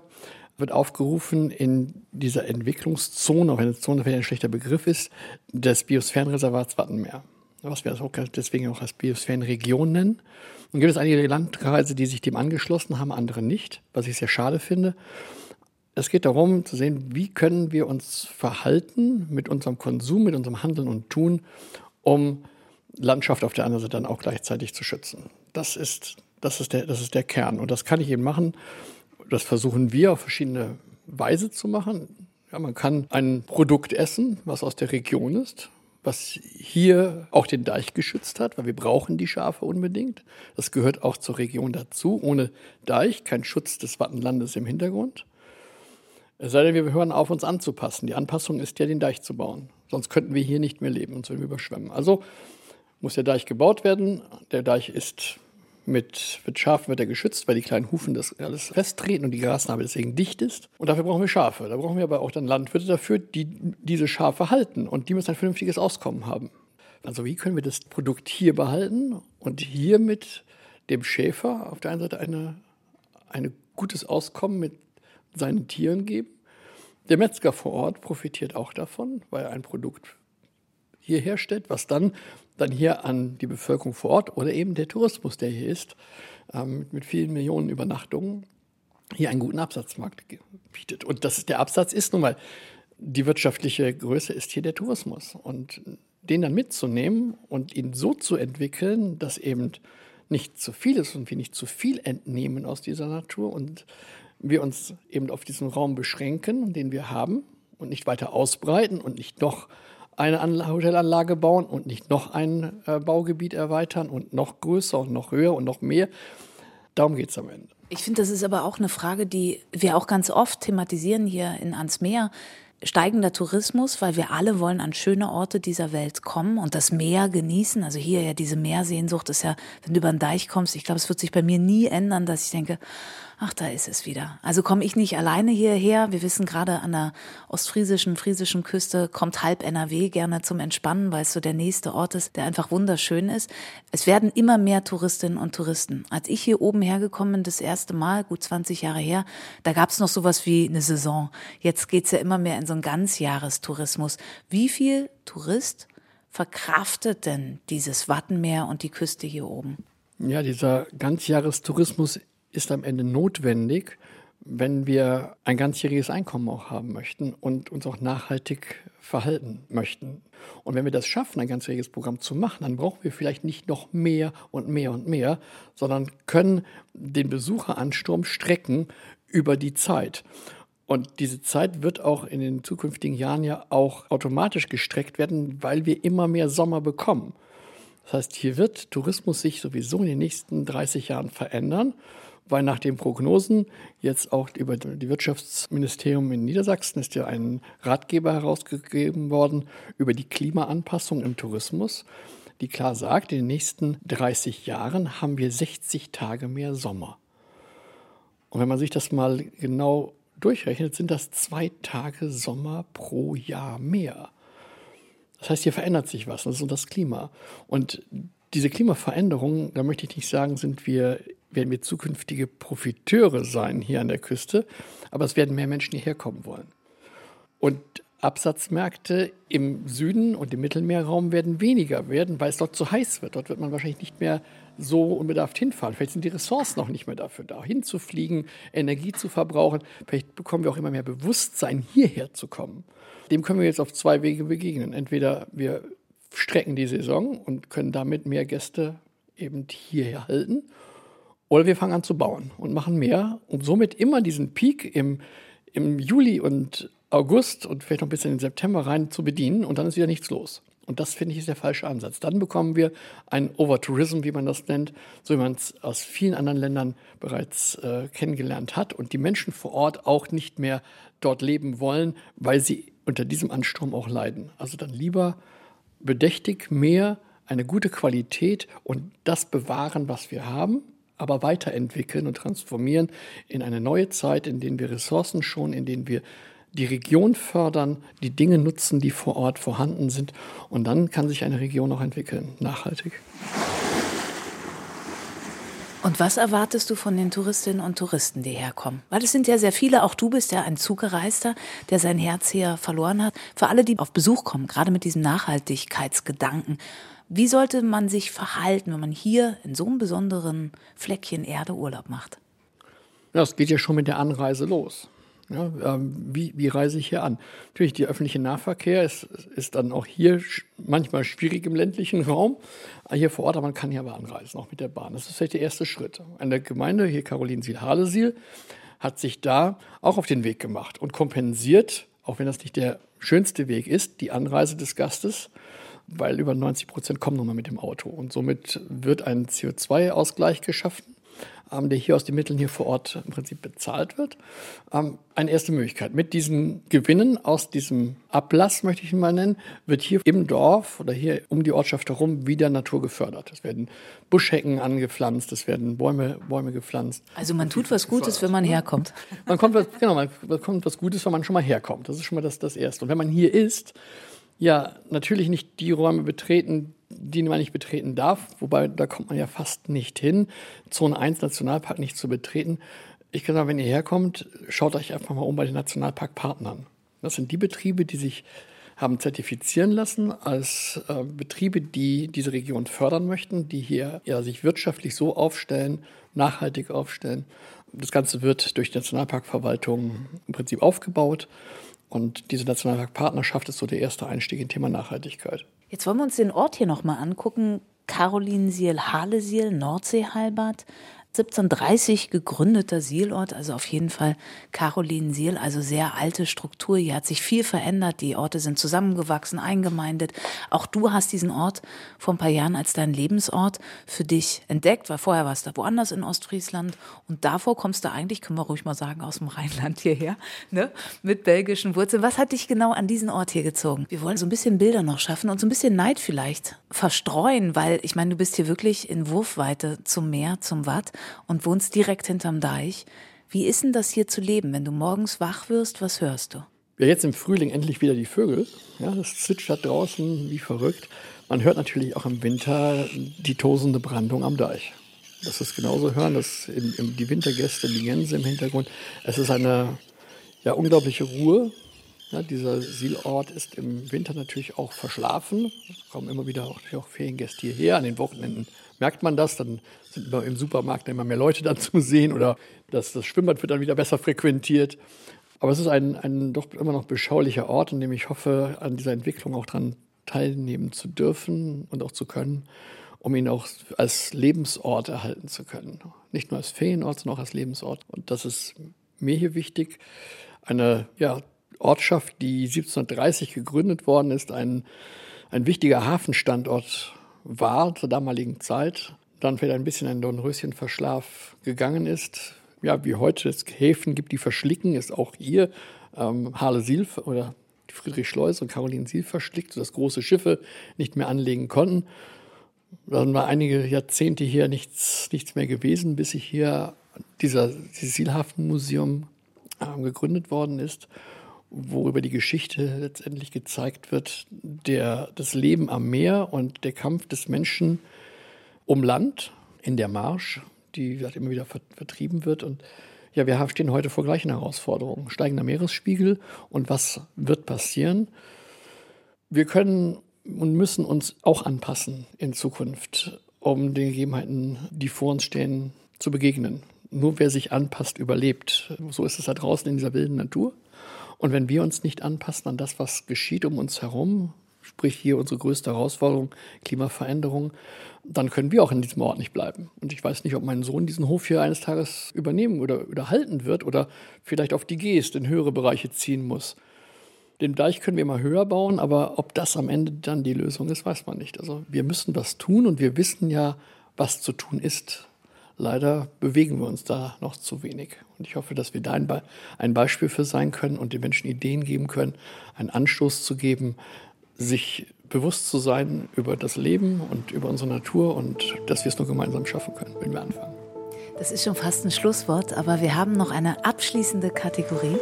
wird aufgerufen, in dieser Entwicklungszone, auch wenn eine Zone ein schlechter Begriff ist, des Biosphärenreservats Wattenmeer was wir deswegen auch als Biosphärenregion nennen. Und gibt es einige Landkreise, die sich dem angeschlossen haben, andere nicht, was ich sehr schade finde. Es geht darum zu sehen, wie können wir uns verhalten mit unserem Konsum, mit unserem Handeln und Tun, um Landschaft auf der anderen Seite dann auch gleichzeitig zu schützen. Das ist, das ist, der, das ist der Kern. Und das kann ich eben machen. Das versuchen wir auf verschiedene Weise zu machen. Ja, man kann ein Produkt essen, was aus der Region ist was hier auch den Deich geschützt hat, weil wir brauchen die Schafe unbedingt. Das gehört auch zur Region dazu. Ohne Deich kein Schutz des Wattenlandes im Hintergrund. Es sei denn, wir hören auf, uns anzupassen. Die Anpassung ist ja, den Deich zu bauen. Sonst könnten wir hier nicht mehr leben, uns würden überschwemmen. Also muss der Deich gebaut werden. Der Deich ist mit, mit Schafen wird er geschützt, weil die kleinen Hufen das alles festtreten und die Grasnarbe deswegen dicht ist. Und dafür brauchen wir Schafe. Da brauchen wir aber auch dann Landwirte dafür, die diese Schafe halten. Und die müssen ein vernünftiges Auskommen haben. Also wie können wir das Produkt hier behalten und hier mit dem Schäfer auf der einen Seite eine, ein gutes Auskommen mit seinen Tieren geben. Der Metzger vor Ort profitiert auch davon, weil er ein Produkt hier herstellt, was dann dann hier an die Bevölkerung vor Ort oder eben der Tourismus, der hier ist, ähm, mit vielen Millionen Übernachtungen, hier einen guten Absatzmarkt bietet. Und das der Absatz ist nun mal, die wirtschaftliche Größe ist hier der Tourismus. Und den dann mitzunehmen und ihn so zu entwickeln, dass eben nicht zu viel ist und wir nicht zu viel entnehmen aus dieser Natur und wir uns eben auf diesen Raum beschränken, den wir haben und nicht weiter ausbreiten und nicht noch eine Hotelanlage bauen und nicht noch ein äh, Baugebiet erweitern und noch größer und noch höher und noch mehr. Darum geht es am Ende. Ich finde, das ist aber auch eine Frage, die wir auch ganz oft thematisieren hier in Ansmeer. Steigender Tourismus, weil wir alle wollen an schöne Orte dieser Welt kommen und das Meer genießen. Also hier ja diese Meersehnsucht ist ja, wenn du über den Deich kommst, ich glaube, es wird sich bei mir nie ändern, dass ich denke, ach, da ist es wieder. Also komme ich nicht alleine hierher. Wir wissen gerade an der ostfriesischen, friesischen Küste kommt halb NRW gerne zum Entspannen, weil es so der nächste Ort ist, der einfach wunderschön ist. Es werden immer mehr Touristinnen und Touristen. Als ich hier oben hergekommen bin, das erste Mal, gut 20 Jahre her, da gab es noch sowas wie eine Saison. Jetzt geht's ja immer mehr in so einen Ganzjahrestourismus. Wie viel Tourist verkraftet denn dieses Wattenmeer und die Küste hier oben? Ja, dieser Ganzjahrestourismus ist am Ende notwendig, wenn wir ein ganzjähriges Einkommen auch haben möchten und uns auch nachhaltig verhalten möchten. Und wenn wir das schaffen, ein ganzjähriges Programm zu machen, dann brauchen wir vielleicht nicht noch mehr und mehr und mehr, sondern können den Besucheransturm strecken über die Zeit. Und diese Zeit wird auch in den zukünftigen Jahren ja auch automatisch gestreckt werden, weil wir immer mehr Sommer bekommen. Das heißt, hier wird Tourismus sich sowieso in den nächsten 30 Jahren verändern. Weil nach den Prognosen jetzt auch über die Wirtschaftsministerium in Niedersachsen ist ja ein Ratgeber herausgegeben worden über die Klimaanpassung im Tourismus, die klar sagt, in den nächsten 30 Jahren haben wir 60 Tage mehr Sommer. Und wenn man sich das mal genau durchrechnet, sind das zwei Tage Sommer pro Jahr mehr. Das heißt, hier verändert sich was, das ist das Klima. Und diese Klimaveränderung, da möchte ich nicht sagen, sind wir, werden wir zukünftige Profiteure sein hier an der Küste, aber es werden mehr Menschen hierher kommen wollen. Und Absatzmärkte im Süden und im Mittelmeerraum werden weniger werden, weil es dort zu heiß wird. Dort wird man wahrscheinlich nicht mehr so unbedarft hinfahren. Vielleicht sind die Ressourcen noch nicht mehr dafür da, hinzufliegen, Energie zu verbrauchen. Vielleicht bekommen wir auch immer mehr Bewusstsein, hierher zu kommen. Dem können wir jetzt auf zwei Wege begegnen. Entweder wir strecken die Saison und können damit mehr Gäste eben hierher halten, oder wir fangen an zu bauen und machen mehr, um somit immer diesen Peak im, im Juli und August und vielleicht noch ein bisschen in September rein zu bedienen und dann ist wieder nichts los. Und das finde ich ist der falsche Ansatz. Dann bekommen wir ein Overtourism, wie man das nennt, so wie man es aus vielen anderen Ländern bereits äh, kennengelernt hat und die Menschen vor Ort auch nicht mehr dort leben wollen, weil sie unter diesem Ansturm auch leiden. Also dann lieber bedächtig mehr eine gute Qualität und das bewahren, was wir haben, aber weiterentwickeln und transformieren in eine neue Zeit, in denen wir Ressourcen schon, in denen wir die Region fördern, die Dinge nutzen, die vor Ort vorhanden sind. Und dann kann sich eine Region auch entwickeln, nachhaltig. Und was erwartest du von den Touristinnen und Touristen, die herkommen? Weil es sind ja sehr viele, auch du bist ja ein Zuggereister, der sein Herz hier verloren hat. Für alle, die auf Besuch kommen, gerade mit diesem Nachhaltigkeitsgedanken, wie sollte man sich verhalten, wenn man hier in so einem besonderen Fleckchen Erde Urlaub macht? Ja, es geht ja schon mit der Anreise los. Ja, ähm, wie, wie reise ich hier an? Natürlich, der öffentliche Nahverkehr ist, ist dann auch hier manchmal schwierig im ländlichen Raum. Hier vor Ort, aber man kann hier aber anreisen, auch mit der Bahn. Das ist vielleicht der erste Schritt. Eine Gemeinde, hier Carolinsiel-Halesiel, hat sich da auch auf den Weg gemacht und kompensiert, auch wenn das nicht der schönste Weg ist, die Anreise des Gastes, weil über 90 Prozent kommen nochmal mit dem Auto. Und somit wird ein CO2-Ausgleich geschaffen ähm, der hier aus den Mitteln hier vor Ort im Prinzip bezahlt wird. Ähm, eine erste Möglichkeit. Mit diesen Gewinnen aus diesem Ablass, möchte ich ihn mal nennen, wird hier im Dorf oder hier um die Ortschaft herum wieder Natur gefördert. Es werden Buschhecken angepflanzt, es werden Bäume, Bäume gepflanzt. Also man tut was Gutes, wenn man herkommt. Man kommt was, genau, man bekommt was Gutes, wenn man schon mal herkommt. Das ist schon mal das, das Erste. Und wenn man hier ist, ja, natürlich nicht die Räume betreten, die man nicht betreten darf, wobei da kommt man ja fast nicht hin, Zone 1 Nationalpark nicht zu betreten. Ich kann sagen, wenn ihr herkommt, schaut euch einfach mal um bei den Nationalparkpartnern. Das sind die Betriebe, die sich haben zertifizieren lassen als äh, Betriebe, die diese Region fördern möchten, die hier ja, sich wirtschaftlich so aufstellen, nachhaltig aufstellen. Das Ganze wird durch die Nationalparkverwaltung im Prinzip aufgebaut. Und diese Nationalparkpartnerschaft ist so der erste Einstieg in Thema Nachhaltigkeit. Jetzt wollen wir uns den Ort hier nochmal angucken. Carolinsiel-Halesiel, Nordseehalbert. 1730 gegründeter Sielort, also auf jeden Fall Carolinensiel, also sehr alte Struktur. Hier hat sich viel verändert. Die Orte sind zusammengewachsen, eingemeindet. Auch du hast diesen Ort vor ein paar Jahren als deinen Lebensort für dich entdeckt, weil vorher warst du woanders in Ostfriesland und davor kommst du eigentlich, können wir ruhig mal sagen, aus dem Rheinland hierher, ne? mit belgischen Wurzeln. Was hat dich genau an diesen Ort hier gezogen? Wir wollen so ein bisschen Bilder noch schaffen und so ein bisschen Neid vielleicht verstreuen, weil ich meine, du bist hier wirklich in Wurfweite zum Meer, zum Watt und wohnst direkt hinterm Deich. Wie ist denn das hier zu leben, wenn du morgens wach wirst? Was hörst du? Ja, jetzt im Frühling endlich wieder die Vögel. Ja, das zwitschert draußen wie verrückt. Man hört natürlich auch im Winter die tosende Brandung am Deich. Das ist genauso hören, dass im, im, die Wintergäste, die Gänse im Hintergrund. Es ist eine ja, unglaubliche Ruhe. Ja, dieser Sielort ist im Winter natürlich auch verschlafen. Es kommen immer wieder auch, auch Feriengäste hierher. An den Wochenenden merkt man das. Dann sind im Supermarkt immer mehr Leute dann zu sehen oder das, das Schwimmbad wird dann wieder besser frequentiert. Aber es ist ein, ein doch immer noch beschaulicher Ort, in dem ich hoffe, an dieser Entwicklung auch daran teilnehmen zu dürfen und auch zu können, um ihn auch als Lebensort erhalten zu können. Nicht nur als Ferienort, sondern auch als Lebensort. Und das ist mir hier wichtig. Eine ja, Ortschaft, die 1730 gegründet worden ist, ein, ein wichtiger Hafenstandort war zur damaligen Zeit dann vielleicht ein bisschen ein Dornröschenverschlaf gegangen ist. Ja, wie heute es Häfen gibt, die verschlicken, ist auch hier ähm, Harle Silf oder Friedrich Schleus und Caroline Silf verschlickt, sodass große Schiffe nicht mehr anlegen konnten. Dann war einige Jahrzehnte hier nichts, nichts mehr gewesen, bis sich hier dieser dieses Sielhafenmuseum äh, gegründet worden ist, worüber die Geschichte letztendlich gezeigt wird, der, das Leben am Meer und der Kampf des Menschen um Land in der Marsch, die gesagt, immer wieder vertrieben wird. Und ja, wir stehen heute vor gleichen Herausforderungen. Steigender Meeresspiegel und was wird passieren? Wir können und müssen uns auch anpassen in Zukunft, um den Gegebenheiten, die vor uns stehen, zu begegnen. Nur wer sich anpasst, überlebt. So ist es da draußen in dieser wilden Natur. Und wenn wir uns nicht anpassen an das, was geschieht um uns herum, sprich hier unsere größte Herausforderung, Klimaveränderung, dann können wir auch in diesem Ort nicht bleiben. Und ich weiß nicht, ob mein Sohn diesen Hof hier eines Tages übernehmen oder, oder halten wird oder vielleicht auf die Geest in höhere Bereiche ziehen muss. Den Deich können wir mal höher bauen, aber ob das am Ende dann die Lösung ist, weiß man nicht. Also wir müssen was tun und wir wissen ja, was zu tun ist. Leider bewegen wir uns da noch zu wenig. Und ich hoffe, dass wir da ein, Be ein Beispiel für sein können und den Menschen Ideen geben können, einen Anstoß zu geben, sich bewusst zu sein über das Leben und über unsere Natur und dass wir es nur gemeinsam schaffen können, wenn wir anfangen. Das ist schon fast ein Schlusswort, aber wir haben noch eine abschließende Kategorie.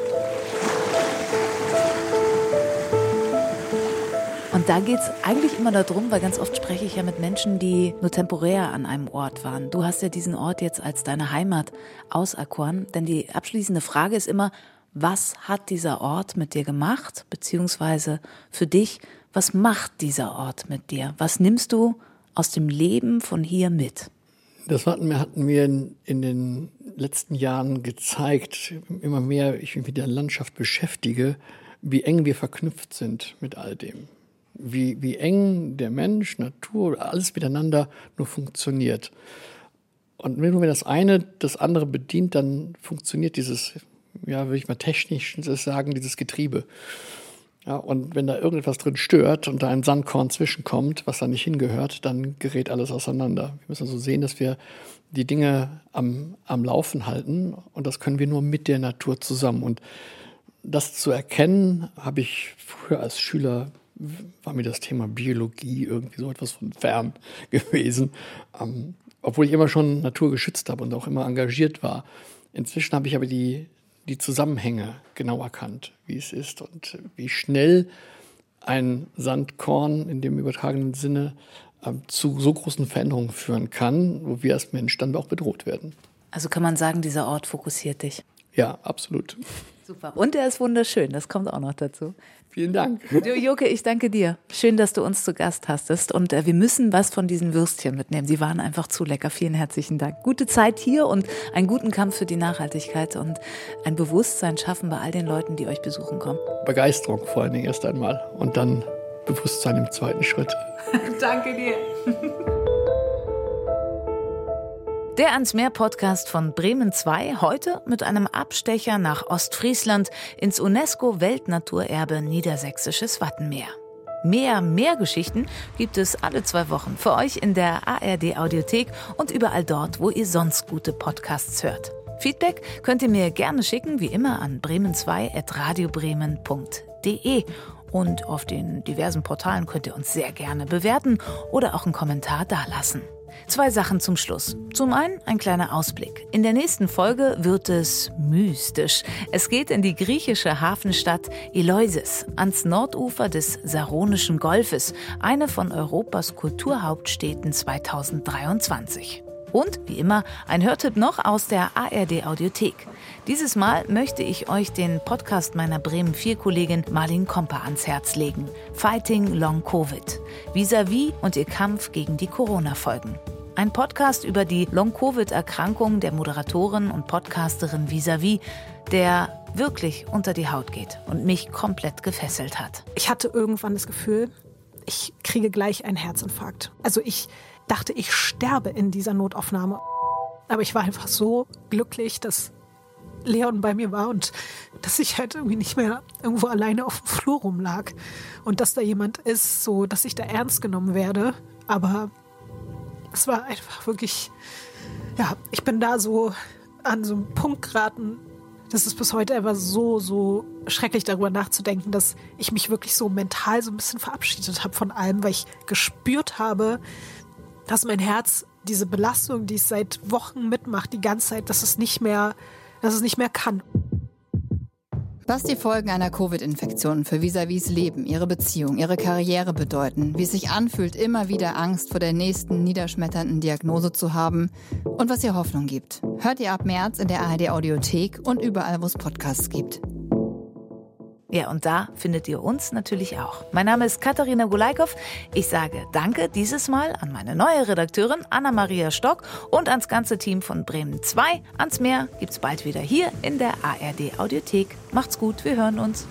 Und da geht es eigentlich immer darum, weil ganz oft spreche ich ja mit Menschen, die nur temporär an einem Ort waren. Du hast ja diesen Ort jetzt als deine Heimat auserkoren, denn die abschließende Frage ist immer, was hat dieser Ort mit dir gemacht, beziehungsweise für dich, was macht dieser Ort mit dir? Was nimmst du aus dem Leben von hier mit? Das hatten wir, hatten wir in, in den letzten Jahren gezeigt, immer mehr ich mich mit der Landschaft beschäftige, wie eng wir verknüpft sind mit all dem. Wie, wie eng der Mensch, Natur, alles miteinander nur funktioniert. Und wenn das eine das andere bedient, dann funktioniert dieses, ja, würde ich mal technisch sagen, dieses Getriebe. Ja, und wenn da irgendetwas drin stört und da ein Sandkorn zwischenkommt, was da nicht hingehört, dann gerät alles auseinander. Wir müssen also sehen, dass wir die Dinge am, am Laufen halten und das können wir nur mit der Natur zusammen. Und das zu erkennen, habe ich früher als Schüler, war mir das Thema Biologie irgendwie so etwas von fern gewesen. Ähm, obwohl ich immer schon Natur geschützt habe und auch immer engagiert war. Inzwischen habe ich aber die, die Zusammenhänge genau erkannt, wie es ist und wie schnell ein Sandkorn in dem übertragenen Sinne äh, zu so großen Veränderungen führen kann, wo wir als Mensch dann auch bedroht werden. Also kann man sagen, dieser Ort fokussiert dich. Ja, absolut. Super. Und er ist wunderschön, das kommt auch noch dazu. Vielen Dank. Du, Joke, ich danke dir. Schön, dass du uns zu Gast hastest. Und äh, wir müssen was von diesen Würstchen mitnehmen. Sie waren einfach zu lecker. Vielen herzlichen Dank. Gute Zeit hier und einen guten Kampf für die Nachhaltigkeit und ein Bewusstsein schaffen bei all den Leuten, die euch besuchen kommen. Begeisterung vor allen Dingen erst einmal und dann Bewusstsein im zweiten Schritt. danke dir. Der ans Meer Podcast von Bremen 2 heute mit einem Abstecher nach Ostfriesland ins UNESCO Weltnaturerbe Niedersächsisches Wattenmeer. Mehr Meergeschichten gibt es alle zwei Wochen für euch in der ARD Audiothek und überall dort, wo ihr sonst gute Podcasts hört. Feedback könnt ihr mir gerne schicken, wie immer an bremen2.radiobremen.de und auf den diversen Portalen könnt ihr uns sehr gerne bewerten oder auch einen Kommentar dalassen. Zwei Sachen zum Schluss. Zum einen ein kleiner Ausblick. In der nächsten Folge wird es mystisch. Es geht in die griechische Hafenstadt Eleusis ans Nordufer des Saronischen Golfes, eine von Europas Kulturhauptstädten 2023. Und wie immer ein Hörtipp noch aus der ARD Audiothek. Dieses Mal möchte ich euch den Podcast meiner Bremen 4 Kollegin Marlin Komper ans Herz legen. Fighting Long Covid. Vis-à-vis -vis und ihr Kampf gegen die Corona-Folgen. Ein Podcast über die Long-Covid-Erkrankung der Moderatorin und Podcasterin Visavi, der wirklich unter die Haut geht und mich komplett gefesselt hat. Ich hatte irgendwann das Gefühl, ich kriege gleich einen Herzinfarkt. Also ich dachte, ich sterbe in dieser Notaufnahme. Aber ich war einfach so glücklich, dass Leon bei mir war und dass ich halt irgendwie nicht mehr irgendwo alleine auf dem Flur rumlag. Und dass da jemand ist, so dass ich da ernst genommen werde. Aber es war einfach wirklich, ja, ich bin da so an so einen Punkt geraten, das ist bis heute einfach so, so schrecklich darüber nachzudenken, dass ich mich wirklich so mental so ein bisschen verabschiedet habe von allem, weil ich gespürt habe, dass mein Herz diese Belastung, die es seit Wochen mitmacht, die ganze Zeit, dass es nicht mehr, dass es nicht mehr kann. Was die Folgen einer Covid-Infektion für Visavis Leben, ihre Beziehung, ihre Karriere bedeuten, wie es sich anfühlt, immer wieder Angst vor der nächsten niederschmetternden Diagnose zu haben und was ihr Hoffnung gibt, hört ihr ab März in der ARD Audiothek und überall, wo es Podcasts gibt. Ja, und da findet ihr uns natürlich auch. Mein Name ist Katharina Gulaikow. Ich sage Danke dieses Mal an meine neue Redakteurin Anna-Maria Stock und ans ganze Team von Bremen 2. Ans Meer gibt's bald wieder hier in der ARD Audiothek. Macht's gut, wir hören uns.